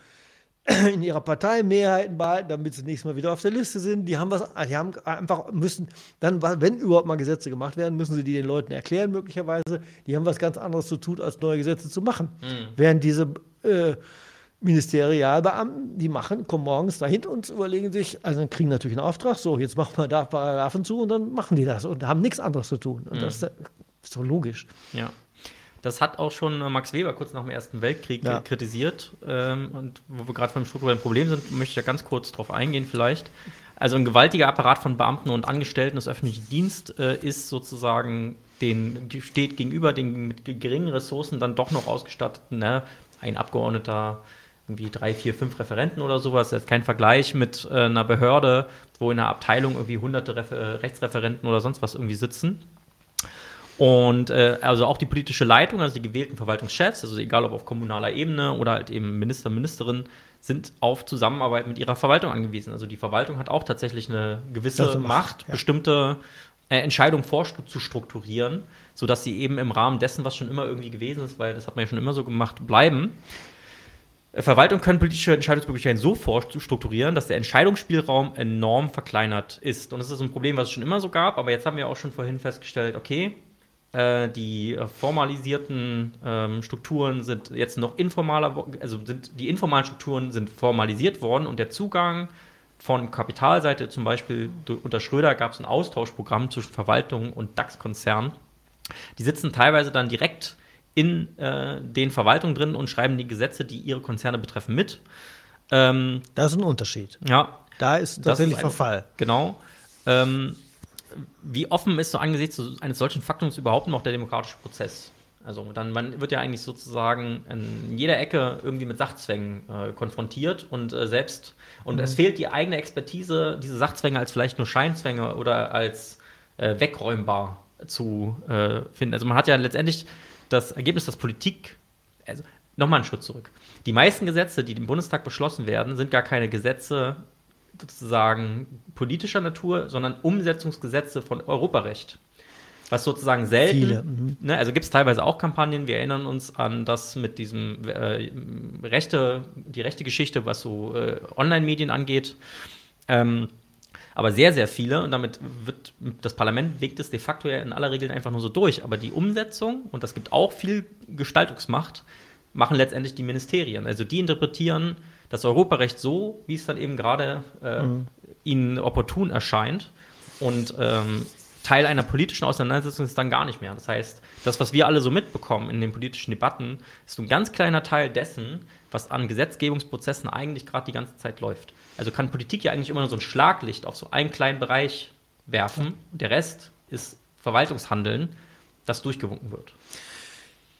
in ihrer Partei Mehrheiten behalten, damit sie nächstes Mal wieder auf der Liste sind. Die haben was, die haben einfach müssen dann, wenn überhaupt mal Gesetze gemacht werden, müssen sie die den Leuten erklären möglicherweise. Die haben was ganz anderes zu tun, als neue Gesetze zu machen. Mhm. Während diese äh, Ministerialbeamten, die machen, kommen morgens dahin und überlegen sich, also dann kriegen natürlich einen Auftrag, so, jetzt machen wir da Paragraphen zu und dann machen die das und haben nichts anderes zu tun. Und mhm. das ist so logisch. Ja. Das hat auch schon äh, Max Weber kurz nach dem Ersten Weltkrieg ja. kritisiert. Ähm, und wo wir gerade beim strukturellen Problem sind, möchte ich da ganz kurz drauf eingehen, vielleicht. Also ein gewaltiger Apparat von Beamten und Angestellten des öffentlichen Dienstes äh, ist sozusagen den steht gegenüber den mit geringen Ressourcen dann doch noch ausgestatteten ne, ein Abgeordneter, irgendwie drei, vier, fünf Referenten oder sowas. Das ist kein Vergleich mit äh, einer Behörde, wo in einer Abteilung irgendwie hunderte Refer äh, Rechtsreferenten oder sonst was irgendwie sitzen. Und äh, also auch die politische Leitung, also die gewählten Verwaltungschefs, also egal ob auf kommunaler Ebene oder halt eben Minister, Ministerin, sind auf Zusammenarbeit mit ihrer Verwaltung angewiesen. Also die Verwaltung hat auch tatsächlich eine gewisse Macht, ja. bestimmte äh, Entscheidungen vorzustrukturieren sodass sie eben im Rahmen dessen, was schon immer irgendwie gewesen ist, weil das hat man ja schon immer so gemacht, bleiben. Verwaltung können politische Entscheidungsmöglichkeiten so vorstrukturieren, dass der Entscheidungsspielraum enorm verkleinert ist. Und das ist ein Problem, was es schon immer so gab, aber jetzt haben wir auch schon vorhin festgestellt, okay, äh, die formalisierten ähm, Strukturen sind jetzt noch informaler, also sind die informalen Strukturen sind formalisiert worden und der Zugang von Kapitalseite zum Beispiel unter Schröder gab es ein Austauschprogramm zwischen Verwaltung und DAX-Konzernen. Die sitzen teilweise dann direkt in äh, den Verwaltungen drin und schreiben die Gesetze, die ihre Konzerne betreffen, mit. Ähm, das ist ein Unterschied. Ja. Da ist tatsächlich Verfall. Genau. Ähm, wie offen ist so angesichts eines solchen Faktums überhaupt noch der demokratische Prozess? Also dann man wird ja eigentlich sozusagen in jeder Ecke irgendwie mit Sachzwängen äh, konfrontiert und äh, selbst und mhm. es fehlt die eigene Expertise, diese Sachzwänge als vielleicht nur Scheinzwänge oder als äh, wegräumbar zu äh, finden. Also man hat ja letztendlich das Ergebnis, dass Politik, also nochmal einen Schritt zurück. Die meisten Gesetze, die im Bundestag beschlossen werden, sind gar keine Gesetze sozusagen politischer Natur, sondern Umsetzungsgesetze von Europarecht. Was sozusagen selten, mhm. ne, also gibt es teilweise auch Kampagnen, wir erinnern uns an das mit diesem äh, rechte, die rechte Geschichte, was so äh, Online-Medien angeht. Ähm, aber sehr, sehr viele, und damit wird das Parlament wegt es de facto ja in aller Regel einfach nur so durch. Aber die Umsetzung, und das gibt auch viel Gestaltungsmacht, machen letztendlich die Ministerien. Also die interpretieren das Europarecht so, wie es dann eben gerade äh, mhm. ihnen opportun erscheint. Und ähm, Teil einer politischen Auseinandersetzung ist dann gar nicht mehr. Das heißt, das, was wir alle so mitbekommen in den politischen Debatten, ist ein ganz kleiner Teil dessen, was an Gesetzgebungsprozessen eigentlich gerade die ganze Zeit läuft. Also kann Politik ja eigentlich immer nur so ein Schlaglicht auf so einen kleinen Bereich werfen. Der Rest ist Verwaltungshandeln, das durchgewunken wird.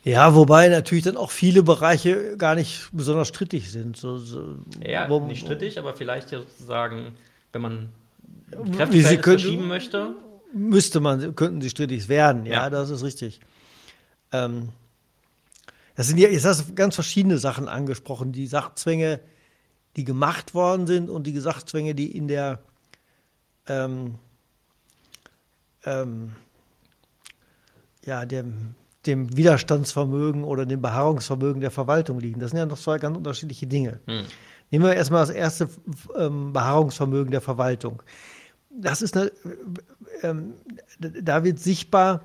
Ja, wobei natürlich dann auch viele Bereiche gar nicht besonders strittig sind. So, so, ja, wo, nicht strittig, aber vielleicht sozusagen, wenn man Kräfte verschieben möchte. Müsste man, könnten sie strittig werden, ja, ja. das ist richtig. Ähm, das sind ja, jetzt hast du ganz verschiedene Sachen angesprochen. Die Sachzwänge, die gemacht worden sind und die Sachzwänge, die in der ähm, ähm, ja, dem, dem Widerstandsvermögen oder dem Beharrungsvermögen der Verwaltung liegen. Das sind ja noch zwei ganz unterschiedliche Dinge. Hm. Nehmen wir erstmal das erste ähm, Beharrungsvermögen der Verwaltung. Das ist eine, ähm, da wird sichtbar,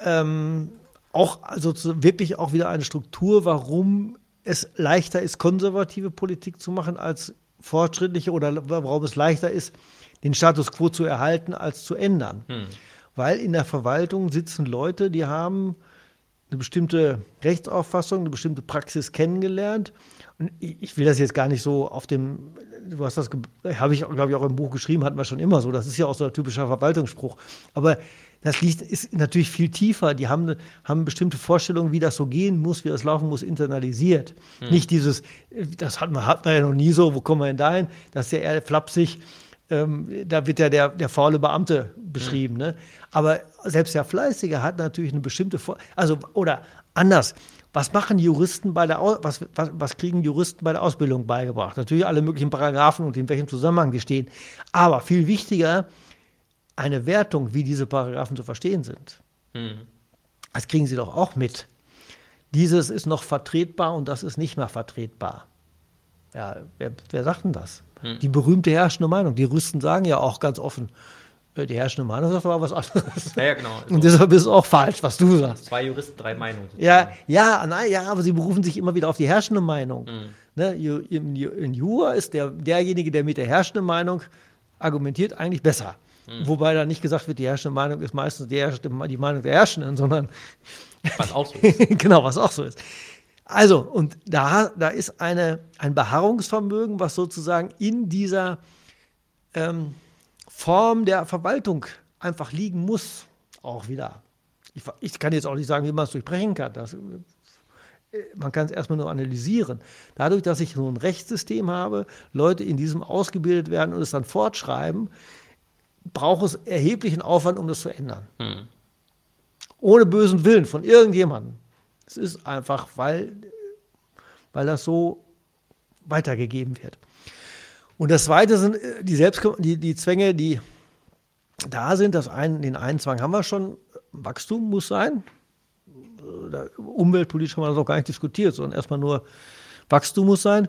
ähm, auch also wirklich auch wieder eine Struktur, warum es leichter ist, konservative Politik zu machen als fortschrittliche oder warum es leichter ist, den Status quo zu erhalten als zu ändern. Hm. Weil in der Verwaltung sitzen Leute, die haben eine bestimmte Rechtsauffassung, eine bestimmte Praxis kennengelernt. Und ich will das jetzt gar nicht so auf dem, du hast das, habe ich, glaube ich, auch im Buch geschrieben, hatten wir schon immer so. Das ist ja auch so ein typischer Verwaltungsspruch. Aber das liegt, ist natürlich viel tiefer. Die haben, haben bestimmte Vorstellungen, wie das so gehen muss, wie das laufen muss, internalisiert. Hm. Nicht dieses, das hat man, hat man ja noch nie so, wo kommen wir denn dahin? Das ist ja eher flapsig. Ähm, da wird ja der, der faule Beamte beschrieben. Hm. Ne? Aber selbst der Fleißige hat natürlich eine bestimmte, Vor also, oder anders. Was machen Juristen bei der, was, was, was kriegen Juristen bei der Ausbildung beigebracht? Natürlich alle möglichen Paragraphen und in welchem Zusammenhang die stehen. Aber viel wichtiger, eine Wertung, wie diese Paragraphen zu verstehen sind. Mhm. Das kriegen Sie doch auch mit. Dieses ist noch vertretbar und das ist nicht mehr vertretbar. Ja, wer, wer sagt denn das? Mhm. Die berühmte herrschende Meinung. Die Rüsten sagen ja auch ganz offen, äh, die herrschende Meinung ist aber was anderes. Ja, ja genau. Also und deshalb ist es auch falsch, was du sagst. Zwei Juristen, drei Meinungen. Ja, ja, nein, ja, aber sie berufen sich immer wieder auf die herrschende Meinung. Mhm. Ne, in, in Jura ist der, derjenige, der mit der herrschenden Meinung argumentiert, eigentlich besser. Mhm. Wobei da nicht gesagt wird, die herrschende Meinung ist meistens die, die Meinung der Herrschenden, sondern. Was auch so ist. genau, was auch so ist. Also, und da, da ist eine, ein Beharrungsvermögen, was sozusagen in dieser ähm, Form der Verwaltung einfach liegen muss. Auch wieder. Ich, ich kann jetzt auch nicht sagen, wie man es durchbrechen kann. Das, äh, man kann es erstmal nur analysieren. Dadurch, dass ich so ein Rechtssystem habe, Leute in diesem ausgebildet werden und es dann fortschreiben, braucht es erheblichen Aufwand, um das zu ändern. Hm. Ohne bösen Willen von irgendjemandem. Es ist einfach, weil, weil das so weitergegeben wird. Und das Zweite sind äh, die, Selbst die, die Zwänge, die da sind. Das einen, den einen Zwang haben wir schon. Wachstum muss sein. Umweltpolitisch haben wir das noch gar nicht diskutiert, sondern erstmal nur Wachstum muss sein.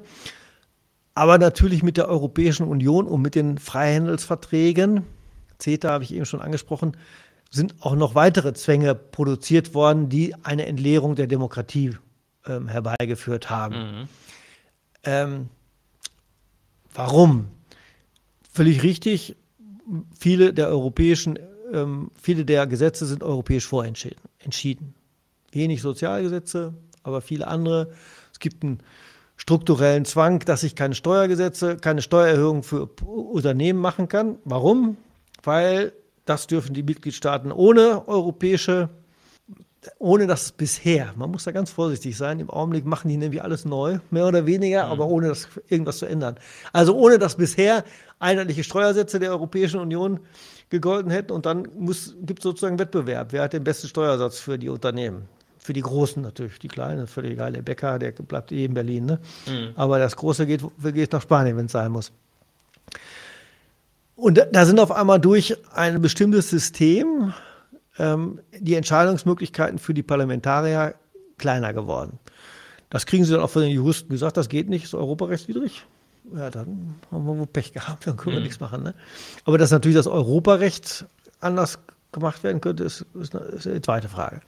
Aber natürlich mit der Europäischen Union und mit den Freihandelsverträgen, CETA habe ich eben schon angesprochen, sind auch noch weitere Zwänge produziert worden, die eine Entleerung der Demokratie ähm, herbeigeführt haben. Mhm. Ähm, warum? Völlig richtig, viele der europäischen, ähm, viele der Gesetze sind europäisch vorentschieden. Wenig Sozialgesetze, aber viele andere. Es gibt einen strukturellen Zwang, dass ich keine Steuergesetze, keine Steuererhöhung für Unternehmen machen kann. Warum? Weil das dürfen die Mitgliedstaaten ohne europäische, ohne dass bisher, man muss da ganz vorsichtig sein, im Augenblick machen die nämlich alles neu, mehr oder weniger, mhm. aber ohne das irgendwas zu ändern. Also ohne dass bisher einheitliche Steuersätze der Europäischen Union gegolten hätten und dann gibt es sozusagen Wettbewerb. Wer hat den besten Steuersatz für die Unternehmen? Für die Großen natürlich, die Kleinen, völlig egal. Der Bäcker, der bleibt eh in Berlin. Ne? Mhm. Aber das Große geht, geht nach Spanien, wenn es sein muss. Und da sind auf einmal durch ein bestimmtes System ähm, die Entscheidungsmöglichkeiten für die Parlamentarier kleiner geworden. Das kriegen sie dann auch von den Juristen gesagt, das geht nicht, ist europarechtswidrig. Ja, dann haben wir wohl Pech gehabt, dann können wir mhm. nichts machen. Ne? Aber dass natürlich das Europarecht anders gemacht werden könnte, ist, ist, eine, ist eine, zweite Frage.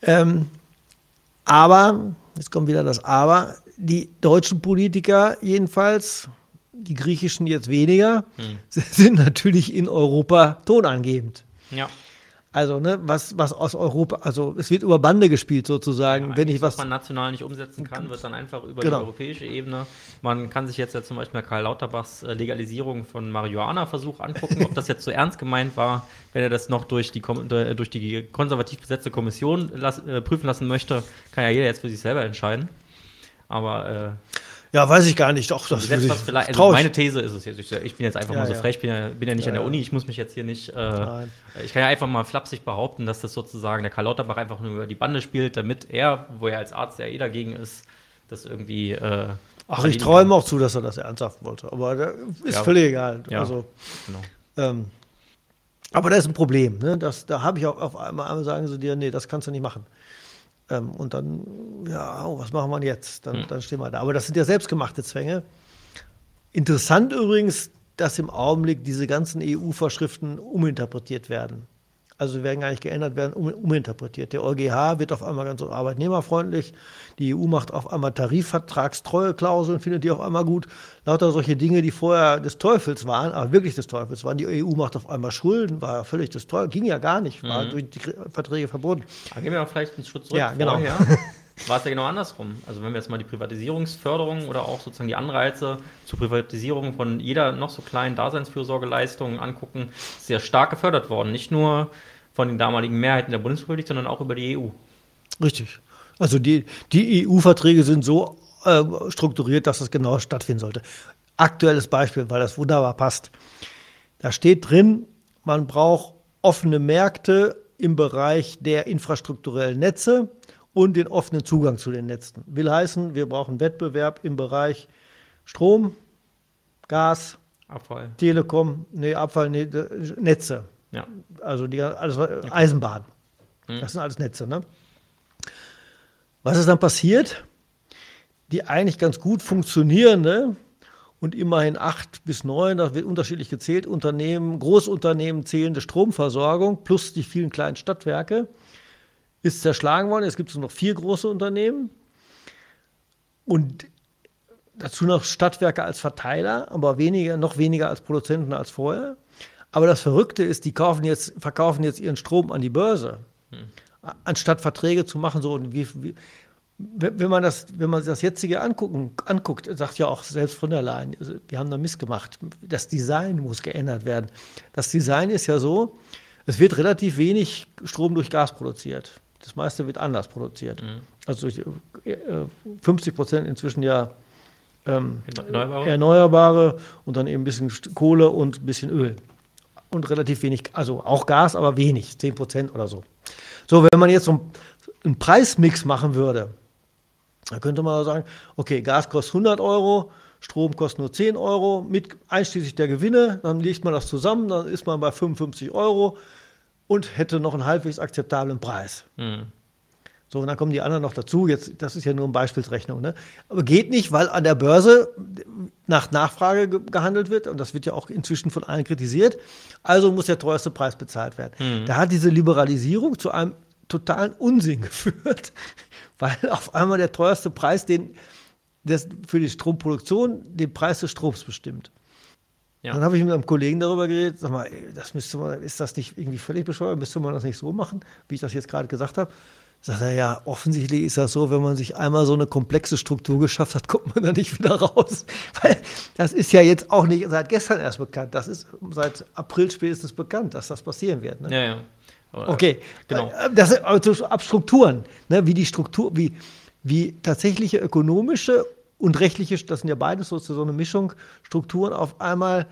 Ähm, aber, jetzt kommt wieder das Aber, die deutschen Politiker jedenfalls die griechischen jetzt weniger, hm. sind natürlich in Europa tonangebend. Ja. Also, ne, was, was aus Europa, also es wird über Bande gespielt sozusagen. Ja, wenn ich was, was man national nicht umsetzen kann, wird dann einfach über genau. die europäische Ebene. Man kann sich jetzt ja zum Beispiel Karl Lauterbachs äh, Legalisierung von Marihuana-Versuch angucken, ob das jetzt so ernst gemeint war, wenn er das noch durch die, durch die konservativ besetzte Kommission las, äh, prüfen lassen möchte, kann ja jeder jetzt für sich selber entscheiden. Aber äh, ja, weiß ich gar nicht. Doch, das Selbst was vielleicht, also meine These ist es jetzt. Ich bin jetzt einfach ja, mal so ja. frech, bin ja, bin ja nicht ja, an der Uni, ich muss mich jetzt hier nicht. Äh, ich kann ja einfach mal flapsig behaupten, dass das sozusagen der Karl Lauterbach einfach nur über die Bande spielt, damit er, wo er als Arzt ja eh dagegen ist, das irgendwie. Äh, Ach, ich traue ihm auch zu, dass er das ernsthaft wollte. Aber ist völlig egal. Also, genau. ähm, aber das ist ein Problem. Ne? Das, da habe ich auch auf einmal sagen sie dir, nee, das kannst du nicht machen. Ähm, und dann, ja, oh, was machen wir jetzt? Dann, hm. dann stehen wir da. Aber das sind ja selbstgemachte Zwänge. Interessant übrigens, dass im Augenblick diese ganzen EU-Vorschriften uminterpretiert werden. Also werden gar nicht geändert werden, um, uminterpretiert. Der EuGH wird auf einmal ganz arbeitnehmerfreundlich. Die EU macht auf einmal Tarifvertragstreueklauseln, findet die auf einmal gut. Lauter solche Dinge, die vorher des Teufels waren, aber wirklich des Teufels waren. Die EU macht auf einmal Schulden, war ja völlig des Teufels, ging ja gar nicht, war mhm. durch die Verträge verboten. Da gehen wir auch vielleicht einen Schritt zurück. Ja, genau. War es ja genau andersrum. Also wenn wir jetzt mal die Privatisierungsförderung oder auch sozusagen die Anreize zur Privatisierung von jeder noch so kleinen Daseinsfürsorgeleistung angucken, sehr stark gefördert worden. Nicht nur von den damaligen Mehrheiten der Bundesrepublik, sondern auch über die EU. Richtig. Also die, die EU-Verträge sind so äh, strukturiert, dass das genau stattfinden sollte. Aktuelles Beispiel, weil das wunderbar passt. Da steht drin, man braucht offene Märkte im Bereich der infrastrukturellen Netze und den offenen Zugang zu den Netzen. Will heißen, wir brauchen Wettbewerb im Bereich Strom, Gas, Abfall. Telekom, nee, Abfall, nee, Netze. Ja. Also die, alles, Eisenbahn. Mhm. Das sind alles Netze. Ne? Was ist dann passiert? Die eigentlich ganz gut funktionierende und immerhin acht bis neun, das wird unterschiedlich gezählt, Unternehmen, Großunternehmen zählende Stromversorgung plus die vielen kleinen Stadtwerke ist zerschlagen worden. Es gibt nur noch vier große Unternehmen und dazu noch Stadtwerke als Verteiler, aber weniger, noch weniger als Produzenten als vorher. Aber das Verrückte ist, die kaufen jetzt, verkaufen jetzt ihren Strom an die Börse, hm. anstatt Verträge zu machen. So, wie, wie, wenn man das, wenn man das jetzige angucken, anguckt, sagt ja auch selbst von der Leyen, also wir haben da Mist gemacht. Das Design muss geändert werden. Das Design ist ja so, es wird relativ wenig Strom durch Gas produziert. Das meiste wird anders produziert. Mhm. Also durch, äh, 50 Prozent inzwischen ja ähm, erneuerbare. erneuerbare und dann eben ein bisschen Kohle und ein bisschen Öl. Und relativ wenig, also auch Gas, aber wenig, 10 Prozent oder so. So, wenn man jetzt so einen Preismix machen würde, dann könnte man sagen, okay, Gas kostet 100 Euro, Strom kostet nur 10 Euro, mit einschließlich der Gewinne, dann legt man das zusammen, dann ist man bei 55 Euro und hätte noch einen halbwegs akzeptablen Preis. Mhm. So, und dann kommen die anderen noch dazu. Jetzt, das ist ja nur eine Beispielsrechnung. Ne? Aber geht nicht, weil an der Börse nach Nachfrage ge gehandelt wird. Und das wird ja auch inzwischen von allen kritisiert. Also muss der teuerste Preis bezahlt werden. Mhm. Da hat diese Liberalisierung zu einem totalen Unsinn geführt, weil auf einmal der teuerste Preis den, das für die Stromproduktion den Preis des Stroms bestimmt. Ja. Dann habe ich mit einem Kollegen darüber geredet, sag mal, das müsste man, ist das nicht irgendwie völlig bescheuert, müsste man das nicht so machen, wie ich das jetzt gerade gesagt habe? Sagt er, ja, offensichtlich ist das so, wenn man sich einmal so eine komplexe Struktur geschafft hat, kommt man da nicht wieder raus. Weil das ist ja jetzt auch nicht seit gestern erst bekannt. Das ist seit April spätestens bekannt, dass das passieren wird. Ne? Ja, ja. Aber, okay, genau. Äh, das sind also ab Strukturen, ne? wie die Struktur, wie, wie tatsächliche ökonomische und rechtliche, das sind ja beides so, so eine Mischung, Strukturen auf einmal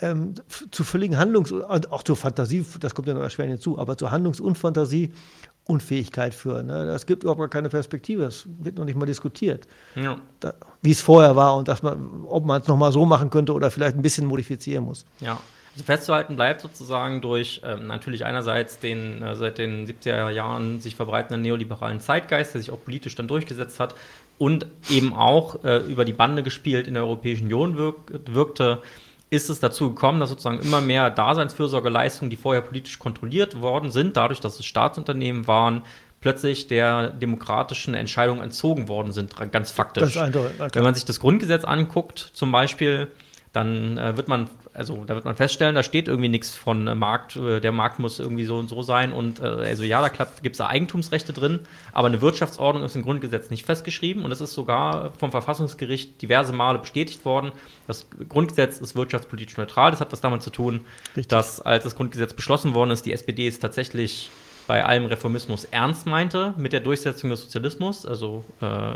ähm, zu völligen Handlungs- und auch zur Fantasie, das kommt ja noch erschwerend hinzu, aber zur Handlungs- und Fantasieunfähigkeit führen. Ne? Das gibt überhaupt gar keine Perspektive, das wird noch nicht mal diskutiert, ja. da, wie es vorher war und dass man, ob man es nochmal so machen könnte oder vielleicht ein bisschen modifizieren muss. Ja. Also festzuhalten bleibt sozusagen durch ähm, natürlich einerseits den äh, seit den 70er Jahren sich verbreitenden neoliberalen Zeitgeist, der sich auch politisch dann durchgesetzt hat, und eben auch äh, über die Bande gespielt in der Europäischen Union wirk wirkte, ist es dazu gekommen, dass sozusagen immer mehr Daseinsfürsorgeleistungen, die vorher politisch kontrolliert worden sind, dadurch, dass es Staatsunternehmen waren, plötzlich der demokratischen Entscheidung entzogen worden sind, ganz faktisch. Wenn man sich das Grundgesetz anguckt, zum Beispiel, dann äh, wird man also da wird man feststellen, da steht irgendwie nichts von äh, Markt, äh, der Markt muss irgendwie so und so sein und äh, also ja, da gibt es da Eigentumsrechte drin, aber eine Wirtschaftsordnung ist im Grundgesetz nicht festgeschrieben und es ist sogar vom Verfassungsgericht diverse Male bestätigt worden. Das Grundgesetz ist wirtschaftspolitisch neutral. Das hat was damit zu tun, Richtig. dass als das Grundgesetz beschlossen worden ist, die SPD es tatsächlich bei allem Reformismus ernst meinte mit der Durchsetzung des Sozialismus, also äh,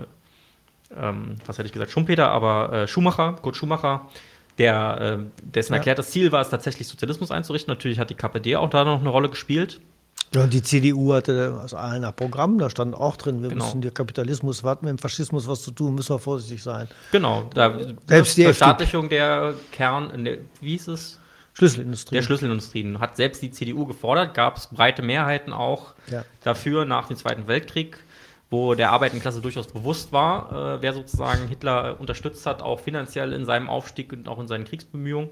ähm, was hätte ich gesagt, Schumpeter, aber äh, Schumacher, Kurt Schumacher der, äh, dessen ja. erklärtes Ziel war es tatsächlich Sozialismus einzurichten. Natürlich hat die KPD auch da noch eine Rolle gespielt. Ja, und die CDU hatte also ein Programm, da stand auch drin, wir genau. müssen den Kapitalismus warten, mit dem Faschismus was zu tun, müssen wir vorsichtig sein. Genau, da, selbst die Verstaatlichung der Kern, ne, wie hieß es? Schlüsselindustrie. Der Schlüsselindustrien. Hat selbst die CDU gefordert, gab es breite Mehrheiten auch ja. dafür nach dem Zweiten Weltkrieg wo der Arbeitenklasse durchaus bewusst war, äh, wer sozusagen Hitler unterstützt hat, auch finanziell in seinem Aufstieg und auch in seinen Kriegsbemühungen.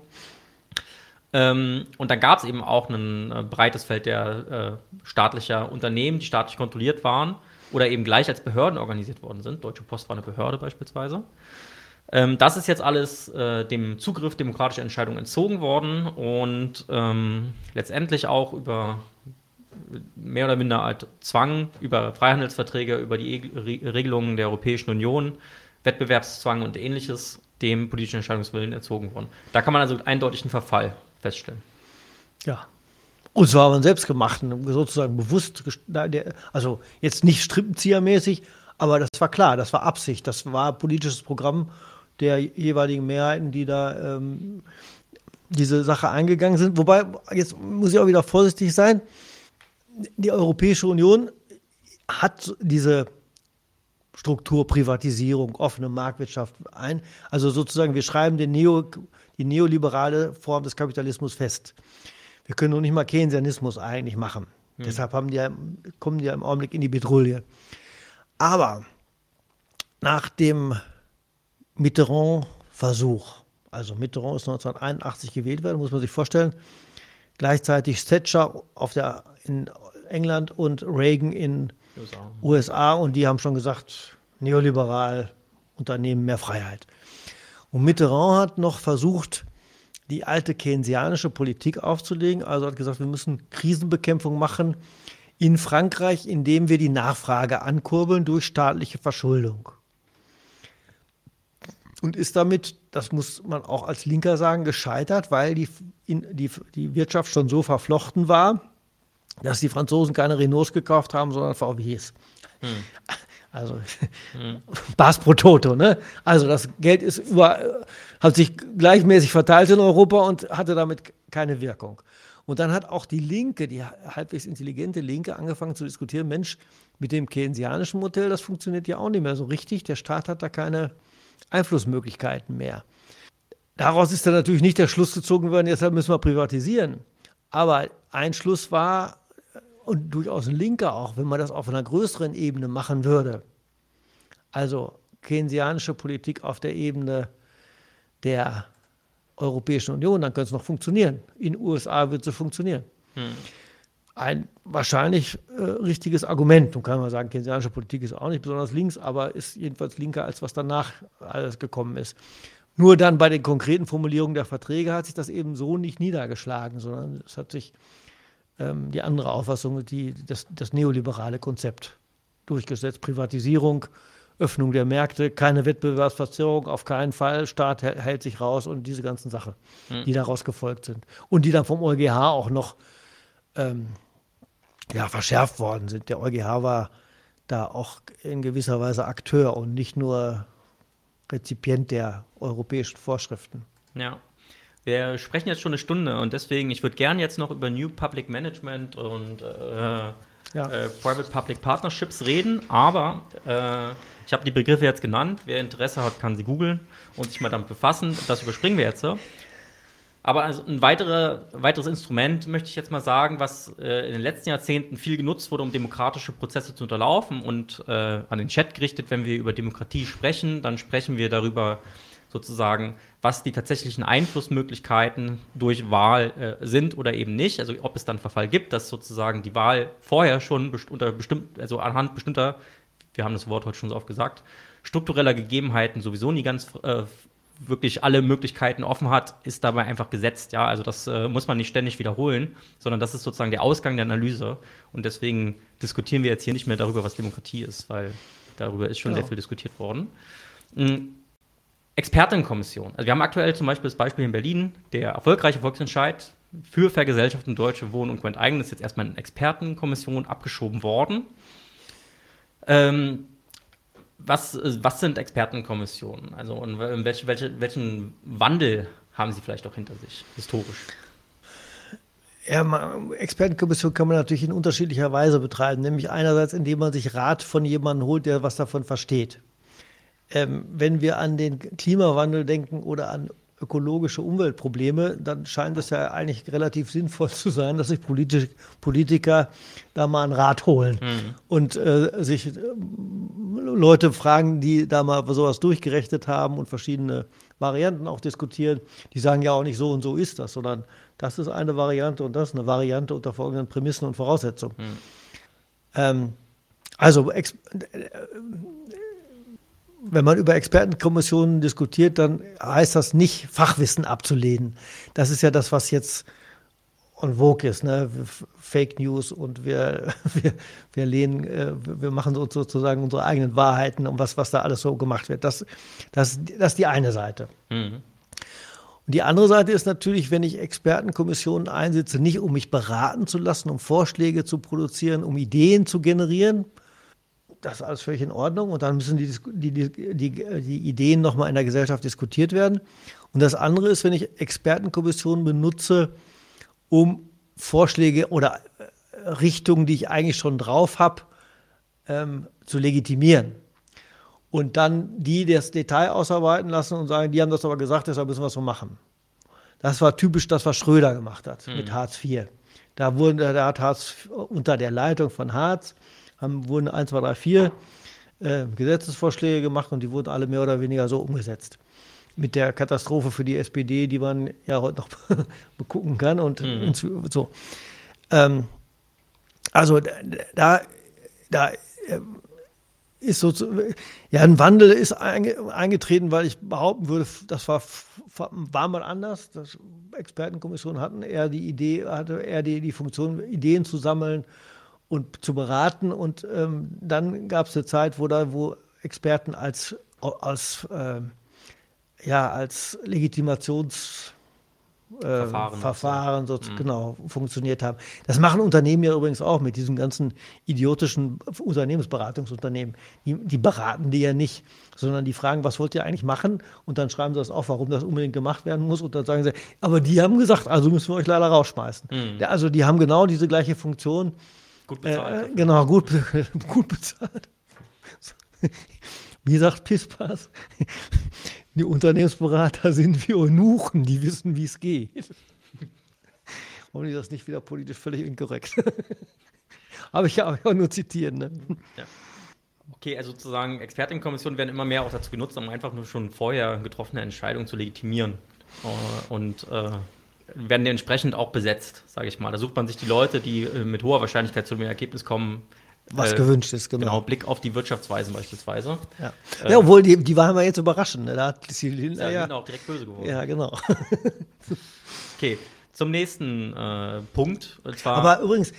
Ähm, und dann gab es eben auch ein äh, breites Feld der äh, staatlicher Unternehmen, die staatlich kontrolliert waren oder eben gleich als Behörden organisiert worden sind. Deutsche Post war eine Behörde beispielsweise. Ähm, das ist jetzt alles äh, dem Zugriff demokratischer Entscheidungen entzogen worden und ähm, letztendlich auch über mehr oder minder halt Zwang über Freihandelsverträge, über die Regelungen der Europäischen Union, Wettbewerbszwang und ähnliches dem politischen Entscheidungswillen erzogen worden. Da kann man also eindeutig einen Verfall feststellen. Ja. Und zwar einen selbstgemachten, sozusagen bewusst, also jetzt nicht strippenziehermäßig, aber das war klar, das war Absicht, das war politisches Programm der jeweiligen Mehrheiten, die da ähm, diese Sache eingegangen sind. Wobei, jetzt muss ich auch wieder vorsichtig sein, die Europäische Union hat diese Struktur Privatisierung, offene Marktwirtschaft ein. Also sozusagen, wir schreiben den Neo, die neoliberale Form des Kapitalismus fest. Wir können noch nicht mal Keynesianismus eigentlich machen. Hm. Deshalb haben die, kommen die im Augenblick in die Bedrulle. Aber nach dem Mitterrand-Versuch, also Mitterrand ist 1981 gewählt worden, muss man sich vorstellen, gleichzeitig Thatcher auf der, in England und Reagan in USA. USA und die haben schon gesagt, neoliberal, Unternehmen mehr Freiheit. Und Mitterrand hat noch versucht, die alte keynesianische Politik aufzulegen, also hat gesagt, wir müssen Krisenbekämpfung machen in Frankreich, indem wir die Nachfrage ankurbeln durch staatliche Verschuldung. Und ist damit, das muss man auch als Linker sagen, gescheitert, weil die, in, die, die Wirtschaft schon so verflochten war, dass die Franzosen keine Renaults gekauft haben, sondern VWs. Hm. Also hm. Bas pro Toto, ne? Also das Geld ist über, hat sich gleichmäßig verteilt in Europa und hatte damit keine Wirkung. Und dann hat auch die Linke, die halbwegs intelligente Linke, angefangen zu diskutieren, Mensch, mit dem keynesianischen Modell, das funktioniert ja auch nicht mehr so richtig. Der Staat hat da keine Einflussmöglichkeiten mehr. Daraus ist dann natürlich nicht der Schluss gezogen worden, deshalb müssen wir privatisieren. Aber ein Schluss war, und durchaus ein Linker auch, wenn man das auf einer größeren Ebene machen würde. Also keynesianische Politik auf der Ebene der Europäischen Union, dann könnte es noch funktionieren. In den USA wird es funktionieren. Hm. Ein wahrscheinlich äh, richtiges Argument. Nun kann man sagen, keynesianische Politik ist auch nicht besonders links, aber ist jedenfalls linker, als was danach alles gekommen ist. Nur dann bei den konkreten Formulierungen der Verträge hat sich das eben so nicht niedergeschlagen, sondern es hat sich ähm, die andere Auffassung, die, das, das neoliberale Konzept durchgesetzt. Privatisierung, Öffnung der Märkte, keine Wettbewerbsverzerrung, auf keinen Fall. Staat hält sich raus und diese ganzen Sachen, hm. die daraus gefolgt sind. Und die dann vom EuGH auch noch ähm, ja, verschärft worden sind. Der EuGH war da auch in gewisser Weise Akteur und nicht nur Rezipient der europäischen Vorschriften. Ja. Wir sprechen jetzt schon eine Stunde und deswegen, ich würde gerne jetzt noch über New Public Management und äh, ja. äh, Private-Public Partnerships reden, aber äh, ich habe die Begriffe jetzt genannt. Wer Interesse hat, kann sie googeln und sich mal damit befassen. Das überspringen wir jetzt. Aber also ein weitere, weiteres Instrument möchte ich jetzt mal sagen, was äh, in den letzten Jahrzehnten viel genutzt wurde, um demokratische Prozesse zu unterlaufen und äh, an den Chat gerichtet, wenn wir über Demokratie sprechen, dann sprechen wir darüber sozusagen, was die tatsächlichen Einflussmöglichkeiten durch Wahl äh, sind oder eben nicht. Also ob es dann Verfall gibt, dass sozusagen die Wahl vorher schon best unter bestimmt, also anhand bestimmter, wir haben das Wort heute schon so oft gesagt, struktureller Gegebenheiten sowieso nie ganz äh, wirklich alle Möglichkeiten offen hat, ist dabei einfach gesetzt. Ja, also das äh, muss man nicht ständig wiederholen, sondern das ist sozusagen der Ausgang der Analyse. Und deswegen diskutieren wir jetzt hier nicht mehr darüber, was Demokratie ist, weil darüber ist schon genau. sehr viel diskutiert worden. Mhm. Expertenkommission. Also wir haben aktuell zum Beispiel das Beispiel in Berlin, der erfolgreiche Volksentscheid für Vergesellschaftung Deutsche Wohnen und Enteignen ist jetzt erstmal in Expertenkommission abgeschoben worden. Ähm, was, was sind Expertenkommissionen? Also und welche, welche, welchen Wandel haben sie vielleicht auch hinter sich, historisch? Ja, Expertenkommission kann man natürlich in unterschiedlicher Weise betreiben, nämlich einerseits, indem man sich Rat von jemandem holt, der was davon versteht. Ähm, wenn wir an den Klimawandel denken oder an ökologische Umweltprobleme, dann scheint es ja eigentlich relativ sinnvoll zu sein, dass sich Politik, Politiker da mal einen Rat holen mhm. und äh, sich äh, Leute fragen, die da mal sowas durchgerechnet haben und verschiedene Varianten auch diskutieren. Die sagen ja auch nicht so und so ist das, sondern das ist eine Variante und das ist eine Variante unter folgenden Prämissen und Voraussetzungen. Mhm. Ähm, also wenn man über Expertenkommissionen diskutiert, dann heißt das nicht, Fachwissen abzulehnen. Das ist ja das, was jetzt on vogue ist, ne? Fake News und wir, wir, wir lehnen, äh, wir machen sozusagen unsere eigenen Wahrheiten um was, was da alles so gemacht wird. Das, das, das ist die eine Seite. Mhm. Und die andere Seite ist natürlich, wenn ich Expertenkommissionen einsetze, nicht um mich beraten zu lassen, um Vorschläge zu produzieren, um Ideen zu generieren, das ist alles völlig in Ordnung und dann müssen die, die, die, die, Ideen nochmal in der Gesellschaft diskutiert werden. Und das andere ist, wenn ich Expertenkommissionen benutze, um Vorschläge oder äh, Richtungen, die ich eigentlich schon drauf habe, ähm, zu legitimieren. Und dann die das Detail ausarbeiten lassen und sagen, die haben das aber gesagt, deshalb müssen wir es so machen. Das war typisch das, was Schröder gemacht hat mhm. mit Hartz IV. Da, wurden, da hat Hartz unter der Leitung von Hartz haben, wurden 1, 2, 3, 4 äh, Gesetzesvorschläge gemacht und die wurden alle mehr oder weniger so umgesetzt. Mit der Katastrophe für die SPD, die man ja heute noch begucken kann und, mhm. und so. Ähm, also da, da äh, ist so, ja, ein Wandel ist eingetreten, weil ich behaupten würde, das war, war mal anders. Das Expertenkommission hatten eher die Idee, hatte eher die, die Funktion, Ideen zu sammeln und zu beraten. Und ähm, dann gab es eine Zeit, wo da, wo Experten als, als, äh, ja, als Legitimations äh, Verfahren, Verfahren so, mhm. genau funktioniert haben. Das machen Unternehmen ja übrigens auch mit diesen ganzen idiotischen Unternehmensberatungsunternehmen. Die, die, beraten die ja nicht, sondern die fragen, was wollt ihr eigentlich machen? Und dann schreiben sie das auf, warum das unbedingt gemacht werden muss. Und dann sagen sie, aber die haben gesagt, also müssen wir euch leider rausschmeißen. Mhm. Also die haben genau diese gleiche Funktion. Gut bezahlt. Äh, genau, gut, gut bezahlt. Wie sagt Pispas? Die Unternehmensberater sind wie Eunuchen, die wissen, wie es geht. Hoffentlich ist das nicht wieder politisch völlig inkorrekt. habe ich ja auch nur zitiert. Ne? Ja. Okay, also sozusagen Expertenkommissionen werden immer mehr auch dazu genutzt, um einfach nur schon vorher getroffene Entscheidungen zu legitimieren. Äh, und äh, werden entsprechend auch besetzt, sage ich mal. Da sucht man sich die Leute, die äh, mit hoher Wahrscheinlichkeit zu dem Ergebnis kommen. Was äh, gewünscht ist, genau. Genau, Blick auf die Wirtschaftsweisen beispielsweise. Ja, äh, ja obwohl die, die waren wir jetzt überraschend. Ne? Da hat die Lindner ja, ja auch direkt böse geworden. Ja, genau. okay, zum nächsten äh, Punkt. Aber übrigens,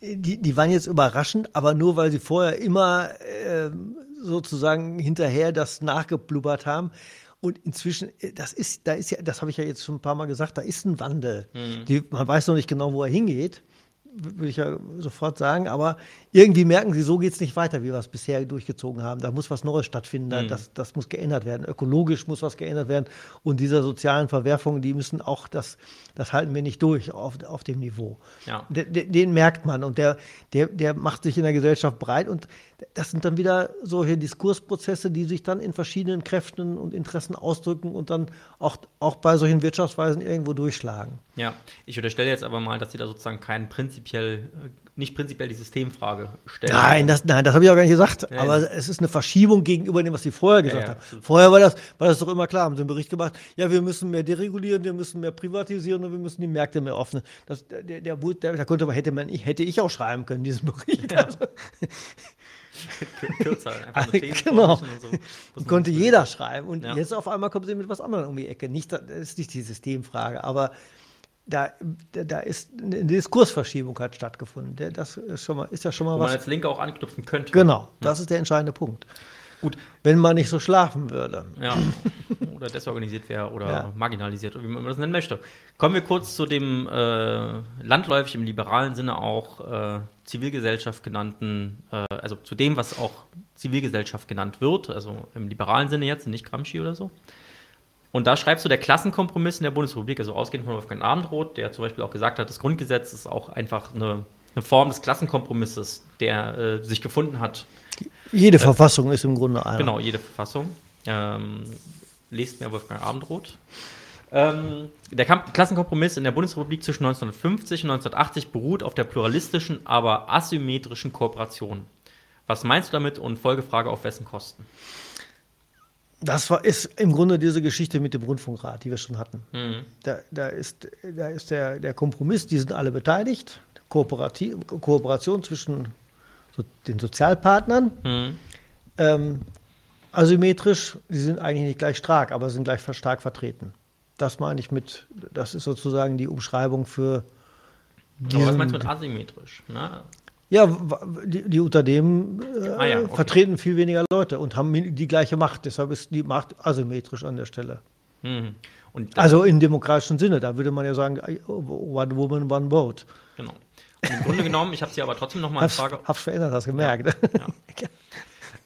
die, die waren jetzt überraschend, aber nur weil sie vorher immer äh, sozusagen hinterher das nachgeblubbert haben. Und inzwischen, äh, das ist, da ist ja, das habe ich ja jetzt schon ein paar Mal gesagt, da ist ein Wandel. Mhm. Die, man weiß noch nicht genau, wo er hingeht würde ich ja sofort sagen, aber irgendwie merken sie, so geht es nicht weiter, wie wir es bisher durchgezogen haben. Da muss was Neues stattfinden, mhm. das, das muss geändert werden. Ökologisch muss was geändert werden und diese sozialen Verwerfungen, die müssen auch, das, das halten wir nicht durch auf, auf dem Niveau. Ja. Den, den merkt man und der, der, der macht sich in der Gesellschaft breit und das sind dann wieder solche Diskursprozesse, die sich dann in verschiedenen Kräften und Interessen ausdrücken und dann auch, auch bei solchen Wirtschaftsweisen irgendwo durchschlagen. Ja, ich unterstelle jetzt aber mal, dass Sie da sozusagen keinen prinzipiell, äh, nicht prinzipiell die Systemfrage stellen. Nein, das, nein, das habe ich auch gar nicht gesagt. Ja, aber es ist eine Verschiebung gegenüber dem, was Sie vorher gesagt ja, haben. Vorher war das, war das doch immer klar, haben Sie einen Bericht gemacht, ja, wir müssen mehr deregulieren, wir müssen mehr privatisieren und wir müssen die Märkte mehr öffnen. Das, der, der, der, der, konnte hätte man, hätte ich auch schreiben können, diesen Bericht. Also, Kürzer, einfach nur genau. So. Konnte jeder schreiben. Und ja. jetzt auf einmal kommen sie mit was anderem um die Ecke. Nicht, das ist nicht die Systemfrage, aber da, da ist eine Diskursverschiebung hat stattgefunden. Das ist, schon mal, ist ja schon mal Wo was. man als Linke auch anknüpfen könnte. Genau, das ist der entscheidende Punkt. Gut. Wenn man nicht so schlafen würde. Ja. Oder desorganisiert wäre oder ja. marginalisiert, wie man das nennen möchte. Kommen wir kurz zu dem äh, landläufig im liberalen Sinne auch äh, Zivilgesellschaft genannten, äh, also zu dem, was auch Zivilgesellschaft genannt wird, also im liberalen Sinne jetzt, nicht Gramsci oder so. Und da schreibst du der Klassenkompromiss in der Bundesrepublik, also ausgehend von Wolfgang Abendroth, der zum Beispiel auch gesagt hat, das Grundgesetz ist auch einfach eine, eine Form des Klassenkompromisses, der äh, sich gefunden hat. Jede äh, Verfassung ist im Grunde eine. Genau, jede Verfassung. Ähm, lest mir Wolfgang Abendroth. Ähm, der Klassenkompromiss in der Bundesrepublik zwischen 1950 und 1980 beruht auf der pluralistischen, aber asymmetrischen Kooperation. Was meinst du damit und Folgefrage auf wessen Kosten? Das war, ist im Grunde diese Geschichte mit dem Rundfunkrat, die wir schon hatten. Mhm. Da, da, ist, da ist der, der Kompromiss, die sind alle beteiligt, Kooperation zwischen so, den Sozialpartnern. Mhm. Ähm, asymmetrisch, die sind eigentlich nicht gleich stark, aber sind gleich stark vertreten. Das meine ich mit, das ist sozusagen die Umschreibung für. Diesen, was meinst du mit asymmetrisch? Na? Ja, die, die unter dem äh, ah, ja, okay. vertreten viel weniger Leute und haben die gleiche Macht. Deshalb ist die Macht asymmetrisch an der Stelle. Mhm. also im demokratischen Sinne, da würde man ja sagen, one woman, one vote. Genau. Und Im Grunde genommen, ich habe sie aber trotzdem noch mal eine Frage. Hab's verändert, hast gemerkt. Ja, ja.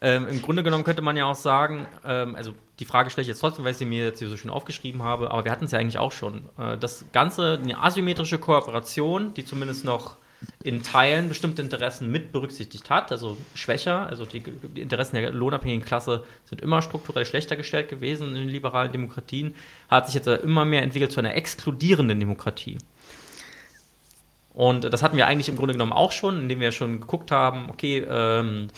Ähm, Im Grunde genommen könnte man ja auch sagen, ähm, also die Frage stelle ich jetzt trotzdem, weil ich sie mir jetzt hier so schön aufgeschrieben habe, aber wir hatten es ja eigentlich auch schon. Äh, das Ganze, eine asymmetrische Kooperation, die zumindest noch in Teilen bestimmte Interessen mit berücksichtigt hat, also schwächer, also die, die, Interessen der lohnabhängigen Klasse sind immer strukturell schlechter gestellt gewesen in den liberalen Demokratien, hat sich jetzt immer mehr entwickelt zu einer exkludierenden Demokratie. Und das hatten wir eigentlich im Grunde genommen auch schon, indem wir schon geguckt haben, okay, ähm,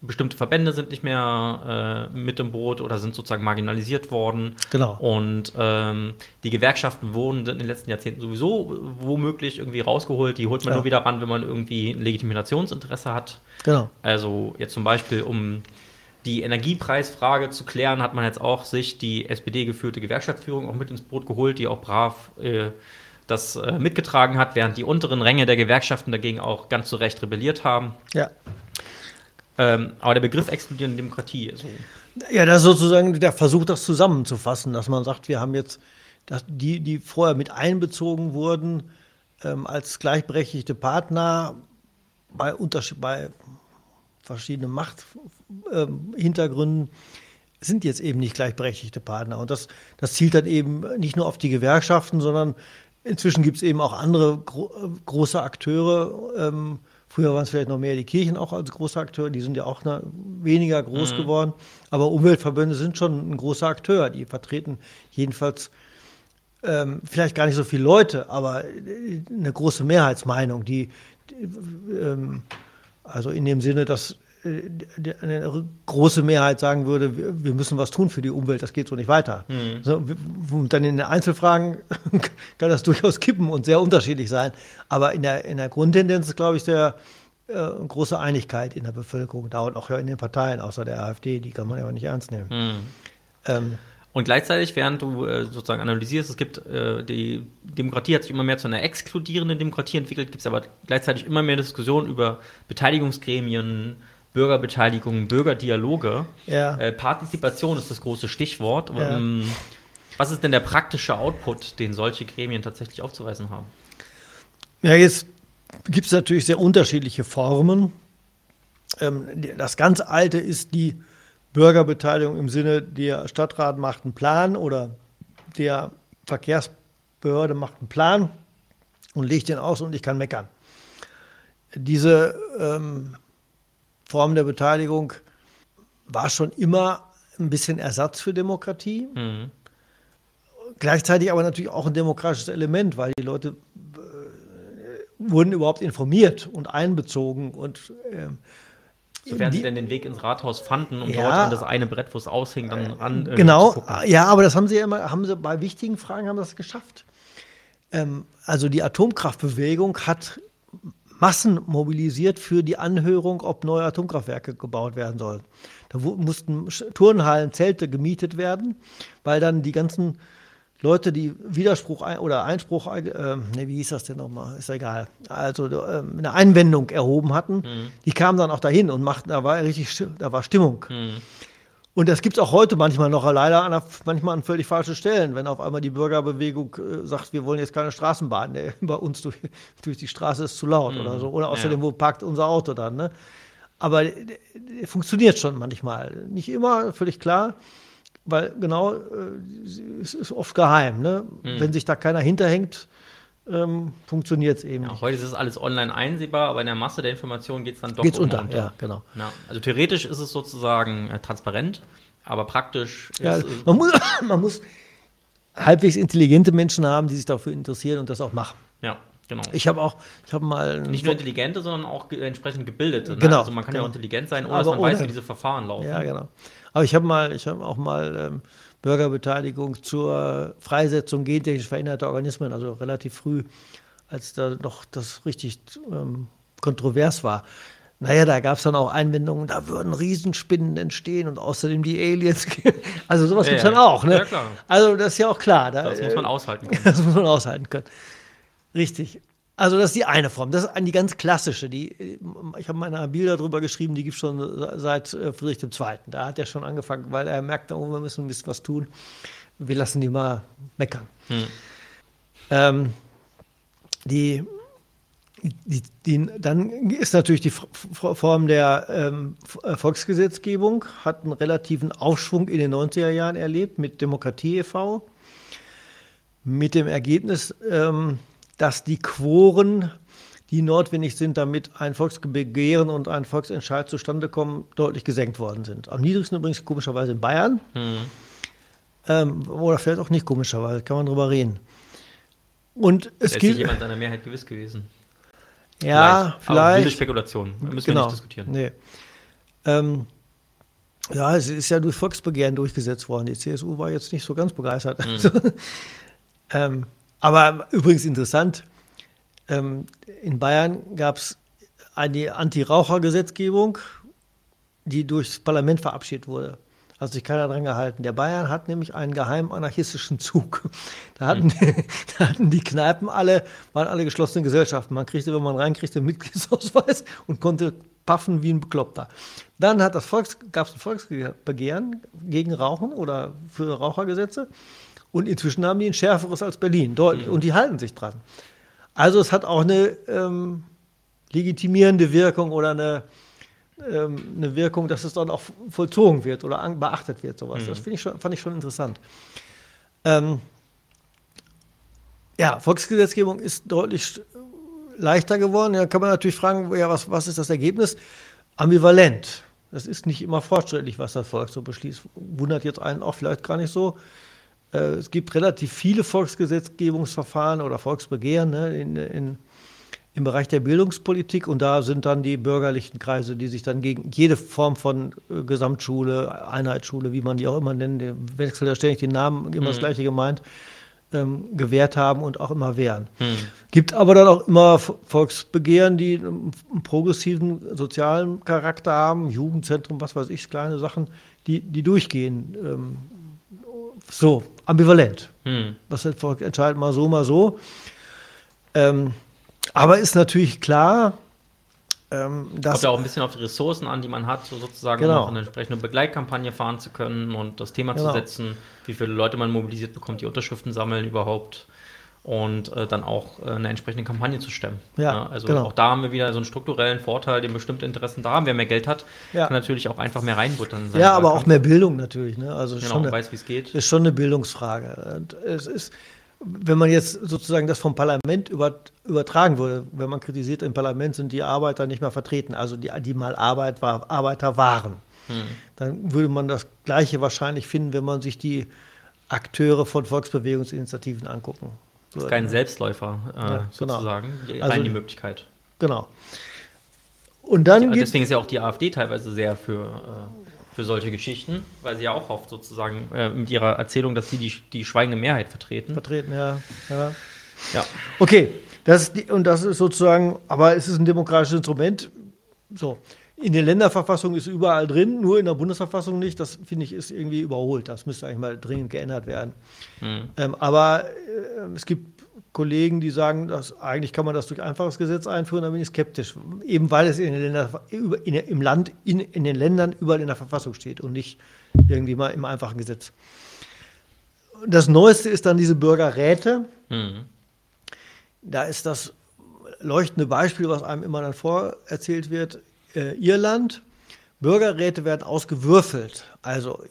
bestimmte Verbände sind nicht mehr äh, mit im Boot oder sind sozusagen marginalisiert worden. Genau. Und ähm, die Gewerkschaften wurden in den letzten Jahrzehnten sowieso womöglich irgendwie rausgeholt. Die holt man ja. nur wieder ran, wenn man irgendwie ein Legitimationsinteresse hat. Genau. Also jetzt zum Beispiel, um die Energiepreisfrage zu klären, hat man jetzt auch sich die SPD-geführte Gewerkschaftsführung auch mit ins Boot geholt, die auch brav äh, das äh, mitgetragen hat, während die unteren Ränge der Gewerkschaften dagegen auch ganz zu Recht rebelliert haben. Ja. Ähm, aber der Begriff exkludierende Demokratie. Also ja, das ist sozusagen der Versuch, das zusammenzufassen, dass man sagt, wir haben jetzt die, die vorher mit einbezogen wurden, ähm, als gleichberechtigte Partner bei, bei verschiedenen Machthintergründen, ähm, sind jetzt eben nicht gleichberechtigte Partner. Und das, das zielt dann eben nicht nur auf die Gewerkschaften, sondern inzwischen gibt es eben auch andere gro große Akteure, ähm, Früher waren es vielleicht noch mehr die Kirchen auch als große Akteure, die sind ja auch weniger groß mhm. geworden. Aber Umweltverbände sind schon ein großer Akteur, die vertreten jedenfalls ähm, vielleicht gar nicht so viele Leute, aber eine große Mehrheitsmeinung, die, ähm, also in dem Sinne, dass äh, eine große Mehrheit sagen würde, wir müssen was tun für die Umwelt, das geht so nicht weiter. Mhm. So, und dann in den Einzelfragen kann das durchaus kippen und sehr unterschiedlich sein. Aber in der, in der Grundtendenz ist, glaube ich, sehr äh, große Einigkeit in der Bevölkerung da und auch in den Parteien, außer der AfD, die kann man ja auch nicht ernst nehmen. Mhm. Ähm, und gleichzeitig, während du äh, sozusagen analysierst, es gibt, äh, die Demokratie hat sich immer mehr zu einer exkludierenden Demokratie entwickelt, gibt es aber gleichzeitig immer mehr Diskussionen über Beteiligungsgremien, Bürgerbeteiligung, Bürgerdialoge. Ja. Äh, Partizipation ist das große Stichwort. Ja. Ähm, was ist denn der praktische Output, den solche Gremien tatsächlich aufzuweisen haben? Ja, jetzt gibt es natürlich sehr unterschiedliche Formen. Ähm, das ganz alte ist die Bürgerbeteiligung im Sinne, der Stadtrat macht einen Plan oder der Verkehrsbehörde macht einen Plan und legt den aus und ich kann meckern. Diese ähm, Form der Beteiligung war schon immer ein bisschen Ersatz für Demokratie. Mhm. Gleichzeitig aber natürlich auch ein demokratisches Element, weil die Leute äh, wurden überhaupt informiert und einbezogen und äh, Sofern die, sie denn den Weg ins Rathaus fanden und ja, dort an das eine Brett, wo es aushing, dann ran. Äh, genau, ja, aber das haben sie ja immer, haben sie bei wichtigen Fragen haben das geschafft. Ähm, also die Atomkraftbewegung hat Massen mobilisiert für die Anhörung, ob neue Atomkraftwerke gebaut werden sollen. Da mussten Turnhallen, Zelte gemietet werden, weil dann die ganzen Leute, die Widerspruch oder Einspruch, äh, ne, wie hieß das denn nochmal? Ist egal. Also äh, eine Einwendung erhoben hatten, mhm. die kamen dann auch dahin und machten, da war richtig, da war Stimmung. Mhm. Und das gibt es auch heute manchmal noch, leider an, manchmal an völlig falschen Stellen, wenn auf einmal die Bürgerbewegung äh, sagt, wir wollen jetzt keine Straßenbahn, ne? bei uns durch, durch die Straße ist zu laut mhm. oder so. Oder außerdem, ja. wo parkt unser Auto dann? Ne? Aber äh, funktioniert schon manchmal. Nicht immer, völlig klar weil genau, äh, es ist oft geheim. Ne? Mhm. Wenn sich da keiner hinterhängt, ähm, funktioniert es eben. Ja, heute ist es alles online einsehbar, aber in der Masse der Informationen geht es dann doch geht's unter. unter. Ja, genau. Ja, also theoretisch ist es sozusagen äh, transparent, aber praktisch ja, ist, man, muss, man muss halbwegs intelligente Menschen haben, die sich dafür interessieren und das auch machen. Ja, genau. Ich habe auch, ich habe mal. Nicht nur intelligente, sondern auch entsprechend gebildete. Ne? Genau. Also man kann genau. ja auch intelligent sein, ohne aber dass man ohne, weiß, wie diese Verfahren laufen. Ja, genau. Aber ich habe mal, ich habe auch mal ähm, Bürgerbeteiligung zur Freisetzung gentechnisch veränderter Organismen, also relativ früh, als da noch das richtig ähm, kontrovers war. Naja, da gab es dann auch Einwendungen, da würden Riesenspinnen entstehen und außerdem die Aliens. also sowas ja, gibt es dann auch. Ne? Ja, klar. Also das ist ja auch klar. Da, das muss man aushalten können. Das muss man aushalten können. Richtig. Also das ist die eine Form. Das ist die ganz klassische. Die, ich habe meine Bilder darüber geschrieben, die gibt es schon seit äh, Friedrich II. Da hat er schon angefangen, weil er merkte, oh, wir müssen ein bisschen was tun. Wir lassen die mal meckern. Hm. Ähm, die, die, die, dann ist natürlich die Form der ähm, Volksgesetzgebung, hat einen relativen Aufschwung in den 90er Jahren erlebt mit Demokratie e.V., mit dem Ergebnis, ähm, dass die Quoren, die notwendig sind, damit ein Volksbegehren und ein Volksentscheid zustande kommen, deutlich gesenkt worden sind. Am niedrigsten übrigens komischerweise in Bayern. Mhm. Ähm, oder vielleicht auch nicht komischerweise, kann man drüber reden. Und es gibt. jemand seiner Mehrheit gewiss gewesen. Ja, vielleicht. vielleicht. wilde Spekulation. Müssen genau, wir nicht diskutieren. Nee. Ähm, ja, es ist ja durch Volksbegehren durchgesetzt worden. Die CSU war jetzt nicht so ganz begeistert. Mhm. ähm, aber übrigens interessant, ähm, in Bayern gab es eine Anti-Raucher-Gesetzgebung, die durchs Parlament verabschiedet wurde. Also sich keiner dran gehalten. Der Bayern hat nämlich einen geheimen anarchistischen Zug. Da hatten, mhm. da hatten die Kneipen alle, waren alle geschlossene Gesellschaften. Man kriegte, wenn man reinkriegte, einen Mitgliedsausweis und konnte paffen wie ein Bekloppter. Dann hat das Volks, gab es ein Volksbegehren gegen Rauchen oder für Rauchergesetze. Und inzwischen haben die ein schärferes als Berlin, deutlich. Mhm. Und die halten sich dran. Also es hat auch eine ähm, legitimierende Wirkung oder eine, ähm, eine Wirkung, dass es dann auch vollzogen wird oder beachtet wird, sowas. Mhm. Das ich schon, fand ich schon interessant. Ähm, ja, Volksgesetzgebung ist deutlich leichter geworden. Da kann man natürlich fragen, ja, was, was ist das Ergebnis? Ambivalent. Das ist nicht immer fortschrittlich, was das Volk so beschließt. Wundert jetzt einen auch vielleicht gar nicht so. Äh, es gibt relativ viele Volksgesetzgebungsverfahren oder Volksbegehren ne, in, in, im Bereich der Bildungspolitik und da sind dann die bürgerlichen Kreise, die sich dann gegen jede Form von äh, Gesamtschule, Einheitsschule, wie man die auch immer nennt, wechselt ja ständig den Namen, immer mhm. das gleiche gemeint, ähm, gewährt haben und auch immer wehren. Mhm. Gibt aber dann auch immer Volksbegehren, die einen progressiven sozialen Charakter haben, Jugendzentrum, was weiß ich, kleine Sachen, die, die durchgehen. Ähm, so, ambivalent. Mhm. Das entscheidet mal so, mal so. Ähm, aber ist natürlich klar, ähm, das Kommt ja auch ein bisschen auf die Ressourcen an, die man hat, so sozusagen genau. um eine entsprechende Begleitkampagne fahren zu können und das Thema genau. zu setzen, wie viele Leute man mobilisiert bekommt, die Unterschriften sammeln überhaupt und äh, dann auch äh, eine entsprechende Kampagne zu stemmen. Ja, ja also genau. auch da haben wir wieder so einen strukturellen Vorteil, den bestimmte Interessen da haben. Wer mehr Geld hat, ja. kann natürlich auch einfach mehr reinbuttern. Ja, aber auch mehr Bildung natürlich. Ne? Also genau, schon eine, weiß, wie es geht. Ist schon eine Bildungsfrage. Und es ist wenn man jetzt sozusagen das vom Parlament über, übertragen würde, wenn man kritisiert, im Parlament sind die Arbeiter nicht mehr vertreten, also die, die mal Arbeit war, Arbeiter waren, hm. dann würde man das Gleiche wahrscheinlich finden, wenn man sich die Akteure von Volksbewegungsinitiativen angucken. Das ist kein Selbstläufer äh, ja, genau. sozusagen, rein also, die Möglichkeit. Genau. Und dann ja, deswegen ist ja auch die AfD teilweise sehr für äh, für solche Geschichten, weil sie ja auch hofft, sozusagen äh, mit ihrer Erzählung, dass sie die, die schweigende Mehrheit vertreten. Vertreten, ja. Ja. ja. Okay, das die, und das ist sozusagen, aber es ist ein demokratisches Instrument. So. In den Länderverfassungen ist überall drin, nur in der Bundesverfassung nicht. Das finde ich ist irgendwie überholt. Das müsste eigentlich mal dringend geändert werden. Mhm. Ähm, aber äh, es gibt Kollegen, die sagen, dass eigentlich kann man das durch einfaches Gesetz einführen, da bin ich skeptisch. Eben weil es in den Ländern, in, im Land, in, in den Ländern überall in der Verfassung steht und nicht irgendwie mal im einfachen Gesetz. Das Neueste ist dann diese Bürgerräte. Mhm. Da ist das leuchtende Beispiel, was einem immer dann vorerzählt wird, äh, Irland. Bürgerräte werden ausgewürfelt. Also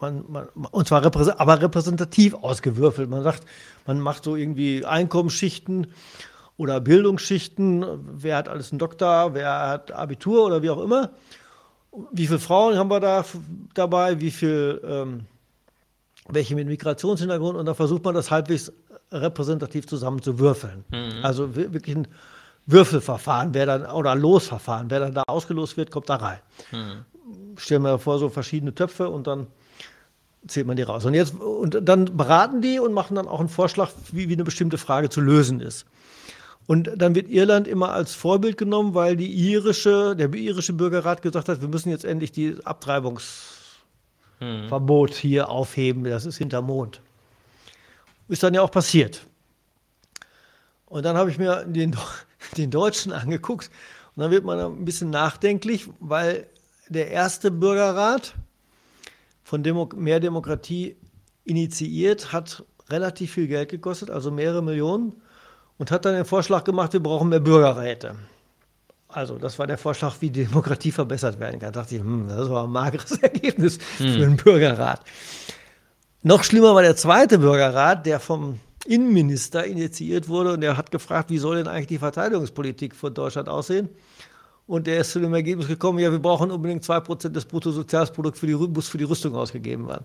man, man, und zwar repräsent, aber repräsentativ ausgewürfelt. Man sagt, man macht so irgendwie Einkommensschichten oder Bildungsschichten. Wer hat alles einen Doktor, wer hat Abitur oder wie auch immer. Wie viele Frauen haben wir da dabei? Wie viel, ähm, welche mit Migrationshintergrund? Und da versucht man das halbwegs repräsentativ zusammenzuwürfeln. Mhm. Also wirklich ein Würfelverfahren, wer dann, oder Losverfahren. Wer dann da ausgelost wird, kommt da rein. Mhm. Stellen wir vor, so verschiedene Töpfe und dann zählt man die raus. Und, jetzt, und dann beraten die und machen dann auch einen Vorschlag, wie, wie eine bestimmte Frage zu lösen ist. Und dann wird Irland immer als Vorbild genommen, weil die irische, der irische Bürgerrat gesagt hat, wir müssen jetzt endlich die Abtreibungsverbot hier aufheben. Das ist hinter Mond. Ist dann ja auch passiert. Und dann habe ich mir den, den Deutschen angeguckt und dann wird man ein bisschen nachdenklich, weil der erste Bürgerrat, von Demo mehr Demokratie initiiert, hat relativ viel Geld gekostet, also mehrere Millionen, und hat dann den Vorschlag gemacht, wir brauchen mehr Bürgerräte. Also, das war der Vorschlag, wie Demokratie verbessert werden kann. Da dachte ich, hm, das war ein mageres Ergebnis hm. für einen Bürgerrat. Noch schlimmer war der zweite Bürgerrat, der vom Innenminister initiiert wurde und der hat gefragt, wie soll denn eigentlich die Verteidigungspolitik von Deutschland aussehen? Und der ist zu dem Ergebnis gekommen, ja, wir brauchen unbedingt 2% des Bruttosozialprodukts für die, muss für die Rüstung ausgegeben werden.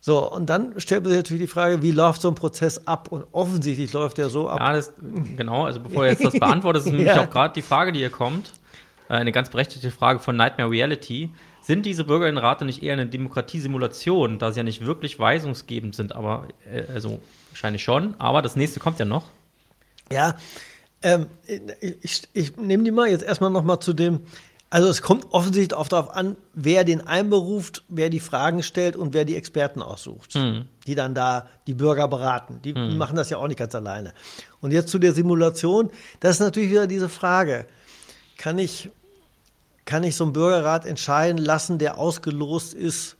So, und dann stellt man sich natürlich die Frage, wie läuft so ein Prozess ab? Und offensichtlich läuft der so ab. Ja, das, genau, also bevor ihr jetzt das beantwortet, ist nämlich ja. auch gerade die Frage, die hier kommt, äh, eine ganz berechtigte Frage von Nightmare Reality. Sind diese Bürgerinnenrate nicht eher eine Demokratiesimulation, da sie ja nicht wirklich weisungsgebend sind, aber äh, also wahrscheinlich schon, aber das nächste kommt ja noch. Ja, ähm, ich, ich nehme die mal jetzt erstmal noch mal zu dem. Also es kommt offensichtlich auch darauf an, wer den einberuft, wer die Fragen stellt und wer die Experten aussucht, mhm. die dann da die Bürger beraten. Die mhm. machen das ja auch nicht ganz alleine. Und jetzt zu der Simulation. Das ist natürlich wieder diese Frage. Kann ich, kann ich so einen Bürgerrat entscheiden lassen, der ausgelost ist,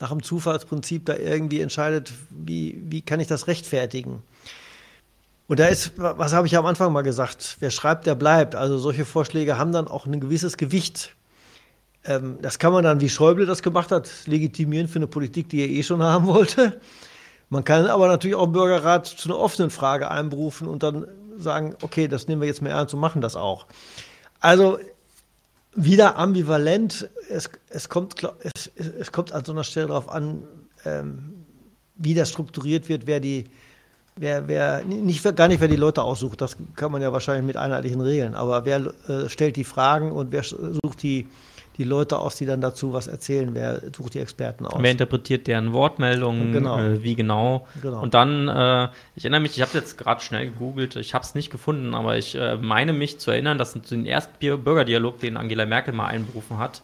nach dem Zufallsprinzip da irgendwie entscheidet, wie, wie kann ich das rechtfertigen? Und da ist, was habe ich am Anfang mal gesagt, wer schreibt, der bleibt. Also solche Vorschläge haben dann auch ein gewisses Gewicht. Ähm, das kann man dann, wie Schäuble das gemacht hat, legitimieren für eine Politik, die er eh schon haben wollte. Man kann aber natürlich auch einen Bürgerrat zu einer offenen Frage einberufen und dann sagen, okay, das nehmen wir jetzt mehr ernst und machen das auch. Also wieder ambivalent. Es, es, kommt, es, es kommt an so einer Stelle darauf an, ähm, wie das strukturiert wird, wer die wer, wer, nicht, gar nicht, wer die Leute aussucht, das kann man ja wahrscheinlich mit einheitlichen Regeln, aber wer äh, stellt die Fragen und wer sucht die, die Leute aus, die dann dazu was erzählen, wer sucht die Experten aus. Wer interpretiert deren Wortmeldungen, genau. Äh, wie genau. genau. Und dann, äh, ich erinnere mich, ich habe jetzt gerade schnell gegoogelt, ich habe es nicht gefunden, aber ich äh, meine mich zu erinnern, dass den ersten Bürgerdialog, den Angela Merkel mal einberufen hat,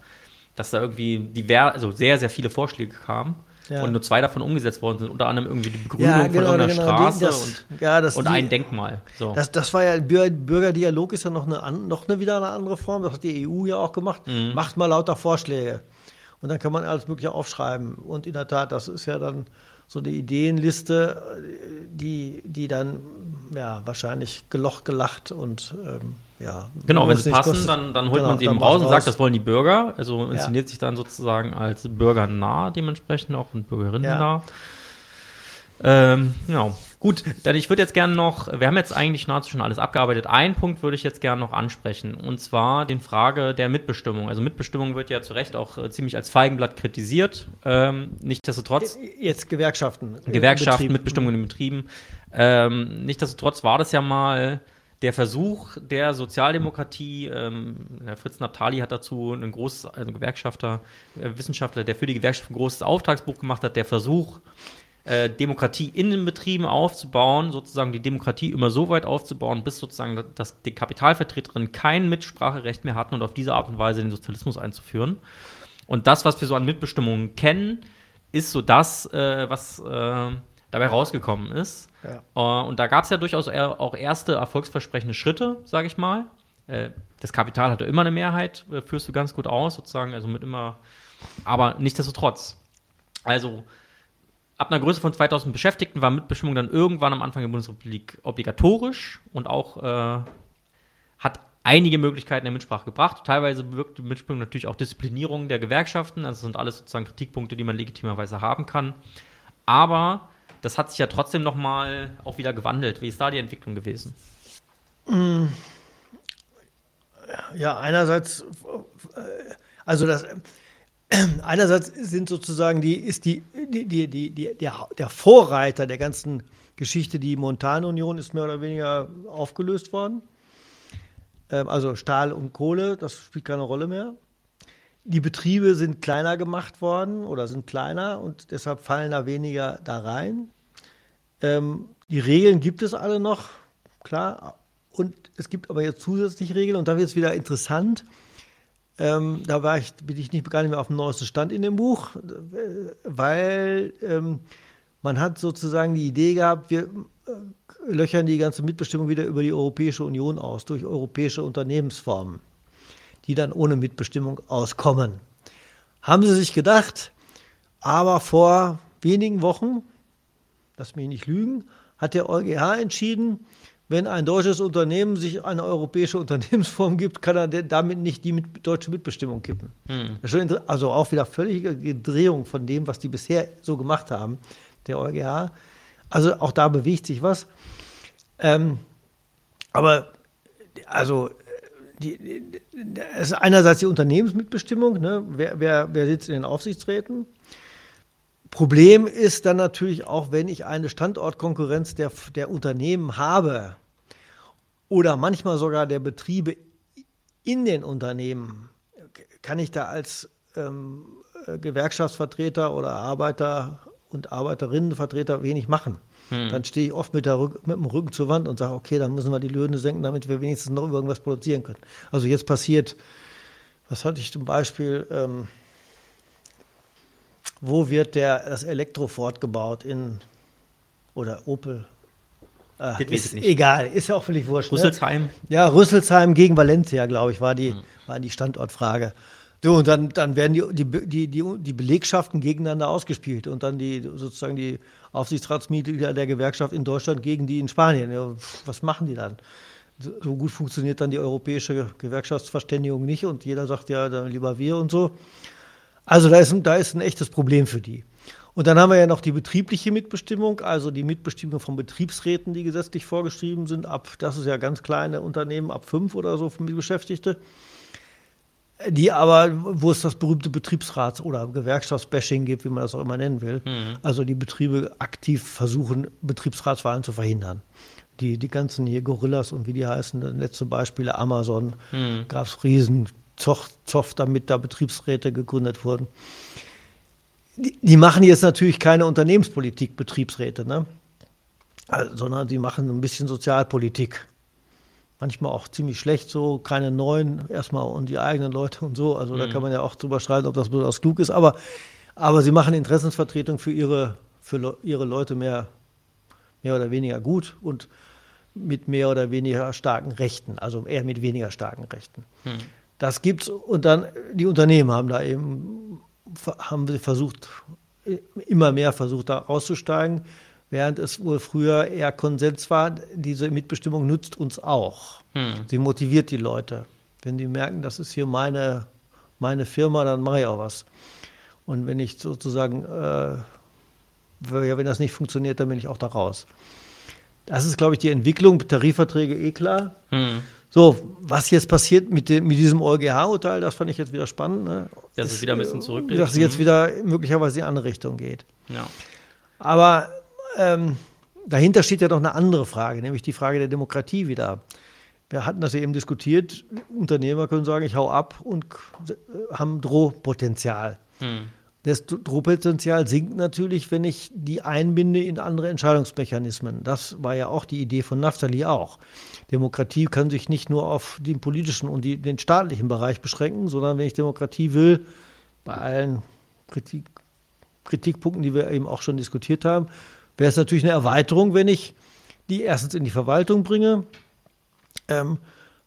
dass da irgendwie divers, also sehr, sehr viele Vorschläge kamen ja. und nur zwei davon umgesetzt worden sind. Unter anderem irgendwie die Begründung ja, genau, von irgendeiner genau, Straße das, und, ja, und die, ein Denkmal. So. Das, das war ja, Bürgerdialog ist ja noch eine, noch eine wieder eine andere Form, das hat die EU ja auch gemacht. Mhm. Macht mal lauter Vorschläge. Und dann kann man alles Mögliche aufschreiben. Und in der Tat, das ist ja dann so eine Ideenliste, die, die dann ja, wahrscheinlich gelocht gelacht und ähm, ja. Genau, wenn sie passen, dann, dann holt genau, man sie eben raus und sagt, das wollen die Bürger. Also inszeniert ja. sich dann sozusagen als bürgernah dementsprechend auch und bürgerinnennah. Ja. Ähm, genau. Gut, dann ich würde jetzt gerne noch, wir haben jetzt eigentlich nahezu schon alles abgearbeitet. Einen Punkt würde ich jetzt gerne noch ansprechen, und zwar den Frage der Mitbestimmung. Also Mitbestimmung wird ja zu Recht auch äh, ziemlich als Feigenblatt kritisiert. Ähm, nichtsdestotrotz. Jetzt Gewerkschaften. Gewerkschaften, Mitbestimmung in den Betrieben. Ähm, nichtsdestotrotz war das ja mal der Versuch der Sozialdemokratie, ähm, Fritz Naptali hat dazu ein großes, also Gewerkschafter, äh, Wissenschaftler, der für die Gewerkschaft ein großes Auftragsbuch gemacht hat, der Versuch, äh, Demokratie in den Betrieben aufzubauen, sozusagen die Demokratie immer so weit aufzubauen, bis sozusagen dass die Kapitalvertreterinnen kein Mitspracherecht mehr hatten und auf diese Art und Weise den Sozialismus einzuführen. Und das, was wir so an Mitbestimmungen kennen, ist so das, äh, was äh, dabei rausgekommen ist. Ja. Uh, und da gab es ja durchaus auch erste erfolgsversprechende Schritte, sage ich mal. Äh, das Kapital hatte immer eine Mehrheit, äh, führst du ganz gut aus, sozusagen, also mit immer, aber nichtsdestotrotz. Also ab einer Größe von 2000 Beschäftigten war Mitbestimmung dann irgendwann am Anfang der Bundesrepublik obligatorisch und auch äh, hat einige Möglichkeiten der Mitsprache gebracht. Teilweise wirkt die Mitbestimmung natürlich auch Disziplinierung der Gewerkschaften. Also das sind alles sozusagen Kritikpunkte, die man legitimerweise haben kann. Aber das hat sich ja trotzdem noch mal auch wieder gewandelt. Wie ist da die Entwicklung gewesen? Mm. Ja, einerseits, also das, einerseits sind sozusagen die, ist die, die, die, die, die der, der Vorreiter der ganzen Geschichte, die Montanunion, ist mehr oder weniger aufgelöst worden. Ähm, also Stahl und Kohle, das spielt keine Rolle mehr. Die Betriebe sind kleiner gemacht worden oder sind kleiner und deshalb fallen da weniger da rein. Ähm, die Regeln gibt es alle noch, klar. Und es gibt aber jetzt zusätzlich Regeln und da wird es wieder interessant. Ähm, da war ich, bin ich nicht, gar nicht mehr auf dem neuesten Stand in dem Buch, weil ähm, man hat sozusagen die Idee gehabt, wir äh, löchern die ganze Mitbestimmung wieder über die Europäische Union aus, durch europäische Unternehmensformen die dann ohne Mitbestimmung auskommen. Haben sie sich gedacht, aber vor wenigen Wochen, lass mich nicht lügen, hat der EuGH entschieden, wenn ein deutsches Unternehmen sich eine europäische Unternehmensform gibt, kann er damit nicht die mit, deutsche Mitbestimmung kippen. Hm. Also auch wieder völlige Drehung von dem, was die bisher so gemacht haben, der EuGH. Also auch da bewegt sich was. Ähm, aber also die, ist einerseits die Unternehmensmitbestimmung, ne? wer, wer, wer sitzt in den Aufsichtsräten. Problem ist dann natürlich auch, wenn ich eine Standortkonkurrenz der, der Unternehmen habe oder manchmal sogar der Betriebe in den Unternehmen, kann ich da als ähm, Gewerkschaftsvertreter oder Arbeiter und Arbeiterinnenvertreter wenig machen. Hm. Dann stehe ich oft mit, der, mit, dem Rücken zur Wand und sage, okay, dann müssen wir die Löhne senken, damit wir wenigstens noch irgendwas produzieren können. Also jetzt passiert, was hatte ich zum Beispiel, ähm, wo wird der, das Elektrofort gebaut in, oder Opel? Ah, ist egal, ist ja auch völlig wurscht. Ne? Rüsselsheim? Ne? Ja, Rüsselsheim gegen Valencia, glaube ich, war die, hm. war die Standortfrage. So, und dann, dann werden die, die, die, die, die Belegschaften gegeneinander ausgespielt und dann die sozusagen die Aufsichtsratsmitglieder der Gewerkschaft in Deutschland gegen die in Spanien. Ja, was machen die dann? So gut funktioniert dann die europäische Gewerkschaftsverständigung nicht und jeder sagt ja, dann lieber wir und so. Also da ist, da ist ein echtes Problem für die. Und dann haben wir ja noch die betriebliche Mitbestimmung, also die Mitbestimmung von Betriebsräten, die gesetzlich vorgeschrieben sind, ab, das ist ja ganz kleine Unternehmen, ab fünf oder so für Beschäftigte. Die aber, wo es das berühmte Betriebsrats- oder Gewerkschaftsbashing gibt, wie man das auch immer nennen will. Mhm. Also die Betriebe aktiv versuchen, Betriebsratswahlen zu verhindern. Die, die ganzen hier Gorillas und wie die heißen, letzte Beispiele, Amazon, mhm. gab es riesen Zoff, Zoff, damit da Betriebsräte gegründet wurden. Die, die, machen jetzt natürlich keine Unternehmenspolitik, Betriebsräte, ne? Also, sondern die machen ein bisschen Sozialpolitik manchmal auch ziemlich schlecht so, keine neuen erstmal und die eigenen Leute und so. Also mhm. da kann man ja auch drüber streiten, ob das besonders klug ist. Aber, aber sie machen Interessensvertretung für ihre, für ihre Leute mehr, mehr oder weniger gut und mit mehr oder weniger starken Rechten, also eher mit weniger starken Rechten. Mhm. Das gibt's und dann die Unternehmen haben da eben haben versucht immer mehr versucht da auszusteigen während es wohl früher eher Konsens war, diese Mitbestimmung nützt uns auch. Hm. Sie motiviert die Leute. Wenn die merken, das ist hier meine, meine Firma, dann mache ich auch was. Und wenn ich sozusagen, äh, wenn das nicht funktioniert, dann bin ich auch da raus. Das ist, glaube ich, die Entwicklung. Tarifverträge eh klar. Hm. So, was jetzt passiert mit, dem, mit diesem EuGH-Urteil, das fand ich jetzt wieder spannend. Ne? Dass es wieder ein bisschen zurückgeht. Dass es jetzt hm. wieder möglicherweise in die andere Richtung geht. Ja. Aber ähm, dahinter steht ja doch eine andere Frage, nämlich die Frage der Demokratie wieder. Wir hatten das ja eben diskutiert. Unternehmer können sagen, ich hau ab und haben Drohpotenzial. Hm. Das Drohpotenzial sinkt natürlich, wenn ich die einbinde in andere Entscheidungsmechanismen. Das war ja auch die Idee von Naftali auch. Demokratie kann sich nicht nur auf den politischen und die, den staatlichen Bereich beschränken, sondern wenn ich Demokratie will, bei allen Kritik, Kritikpunkten, die wir eben auch schon diskutiert haben, wäre es natürlich eine Erweiterung, wenn ich die erstens in die Verwaltung bringe. Ähm,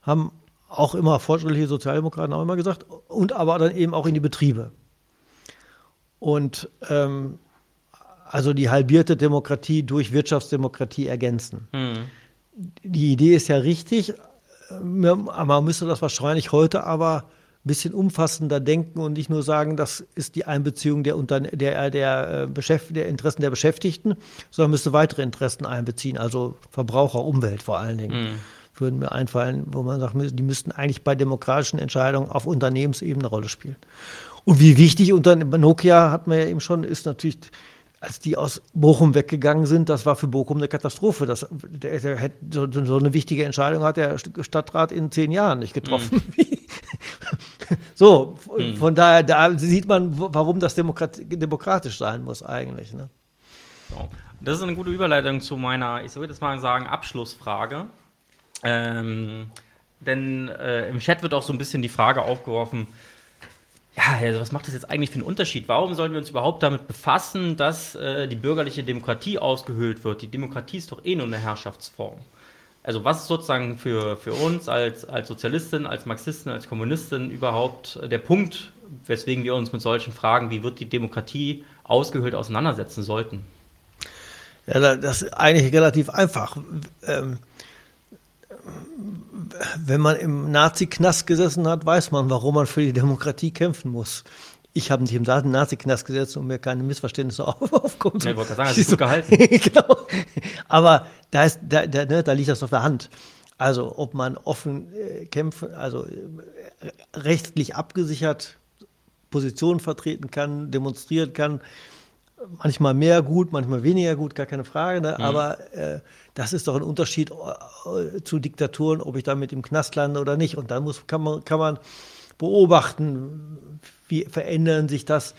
haben auch immer fortschrittliche Sozialdemokraten auch immer gesagt, und aber dann eben auch in die Betriebe. Und ähm, also die halbierte Demokratie durch Wirtschaftsdemokratie ergänzen. Mhm. Die Idee ist ja richtig, man müsste das wahrscheinlich heute aber bisschen umfassender denken und nicht nur sagen, das ist die Einbeziehung der, Unter der, der, äh, der Interessen der Beschäftigten, sondern müsste weitere Interessen einbeziehen, also Verbraucher, Umwelt vor allen Dingen. Mhm. Würden mir einfallen, wo man sagt, die müssten eigentlich bei demokratischen Entscheidungen auf Unternehmensebene eine Rolle spielen. Und wie wichtig unter Nokia hat man ja eben schon, ist natürlich als die aus Bochum weggegangen sind, das war für Bochum eine Katastrophe. Das, der, der, so, so, eine wichtige Entscheidung hat der Stadtrat in zehn Jahren nicht getroffen. Mhm. so, mhm. von daher da sieht man, warum das demokratisch sein muss eigentlich. Ne? So. Das ist eine gute Überleitung zu meiner, ich würde jetzt mal sagen, Abschlussfrage. Ähm, denn äh, im Chat wird auch so ein bisschen die Frage aufgeworfen, ja, also was macht das jetzt eigentlich für einen Unterschied? Warum sollen wir uns überhaupt damit befassen, dass äh, die bürgerliche Demokratie ausgehöhlt wird? Die Demokratie ist doch eh nur eine Herrschaftsform. Also was ist sozusagen für, für uns als, als Sozialistin, als Marxistin, als Kommunistin überhaupt der Punkt, weswegen wir uns mit solchen Fragen, wie wird die Demokratie ausgehöhlt, auseinandersetzen sollten? Ja, das ist eigentlich relativ einfach. Ähm, wenn man im Nazi-Knast gesessen hat, weiß man, warum man für die Demokratie kämpfen muss. Ich habe nicht im Nazi-Knast gesetzt, um mir keine Missverständnisse aufkommen zu lassen. Ich wollte sagen, das ist gut gehalten. genau. Aber da, ist, da, da, ne, da liegt das auf der Hand. Also, ob man offen äh, kämpfen, also äh, rechtlich abgesichert Positionen vertreten kann, demonstrieren kann, manchmal mehr gut, manchmal weniger gut, gar keine Frage. Ne? Mhm. Aber äh, das ist doch ein Unterschied äh, zu Diktaturen, ob ich damit im Knast lande oder nicht. Und dann muss, kann, man, kann man beobachten, wie verändern sich das.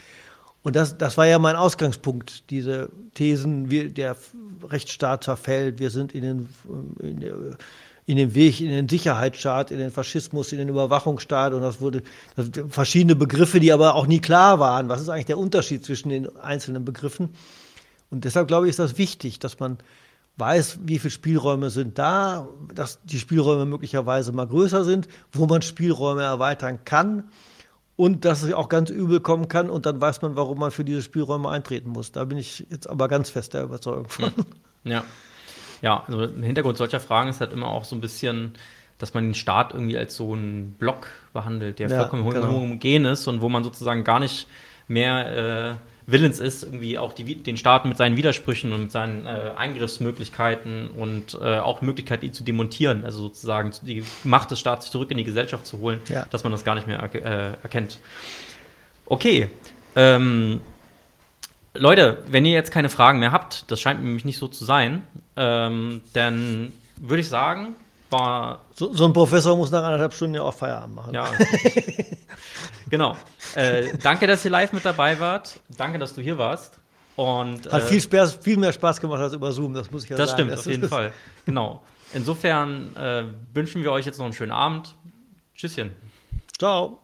Und das, das war ja mein Ausgangspunkt, diese Thesen, wie der Rechtsstaat verfällt, wir sind in den, in, in den Weg, in den Sicherheitsstaat, in den Faschismus, in den Überwachungsstaat und das wurde das, verschiedene Begriffe, die aber auch nie klar waren. Was ist eigentlich der Unterschied zwischen den einzelnen Begriffen? Und deshalb glaube ich, ist das wichtig, dass man weiß, wie viele Spielräume sind da, dass die Spielräume möglicherweise mal größer sind, wo man Spielräume erweitern kann und dass es auch ganz übel kommen kann und dann weiß man, warum man für diese Spielräume eintreten muss. Da bin ich jetzt aber ganz fest der Überzeugung von. Ja. Ja, also im Hintergrund solcher Fragen ist halt immer auch so ein bisschen, dass man den Staat irgendwie als so einen Block behandelt, der ja, vollkommen genau. homogen ist und wo man sozusagen gar nicht mehr äh, willens ist, irgendwie auch die, den Staat mit seinen Widersprüchen und mit seinen äh, Eingriffsmöglichkeiten und äh, auch Möglichkeiten, ihn zu demontieren, also sozusagen die Macht des Staates zurück in die Gesellschaft zu holen, ja. dass man das gar nicht mehr er äh, erkennt. Okay. Ähm, Leute, wenn ihr jetzt keine Fragen mehr habt, das scheint nämlich nicht so zu sein, ähm, dann würde ich sagen, war. So, so, ein Professor muss nach anderthalb Stunden ja auch Feierabend machen. Ja. genau. Äh, danke, dass ihr live mit dabei wart. Danke, dass du hier warst. Und, Hat äh, viel, Spaß, viel mehr Spaß gemacht als über Zoom, das muss ich ja das sagen. Stimmt, das stimmt, auf jeden Fall. Genau. Insofern äh, wünschen wir euch jetzt noch einen schönen Abend. Tschüsschen. Ciao.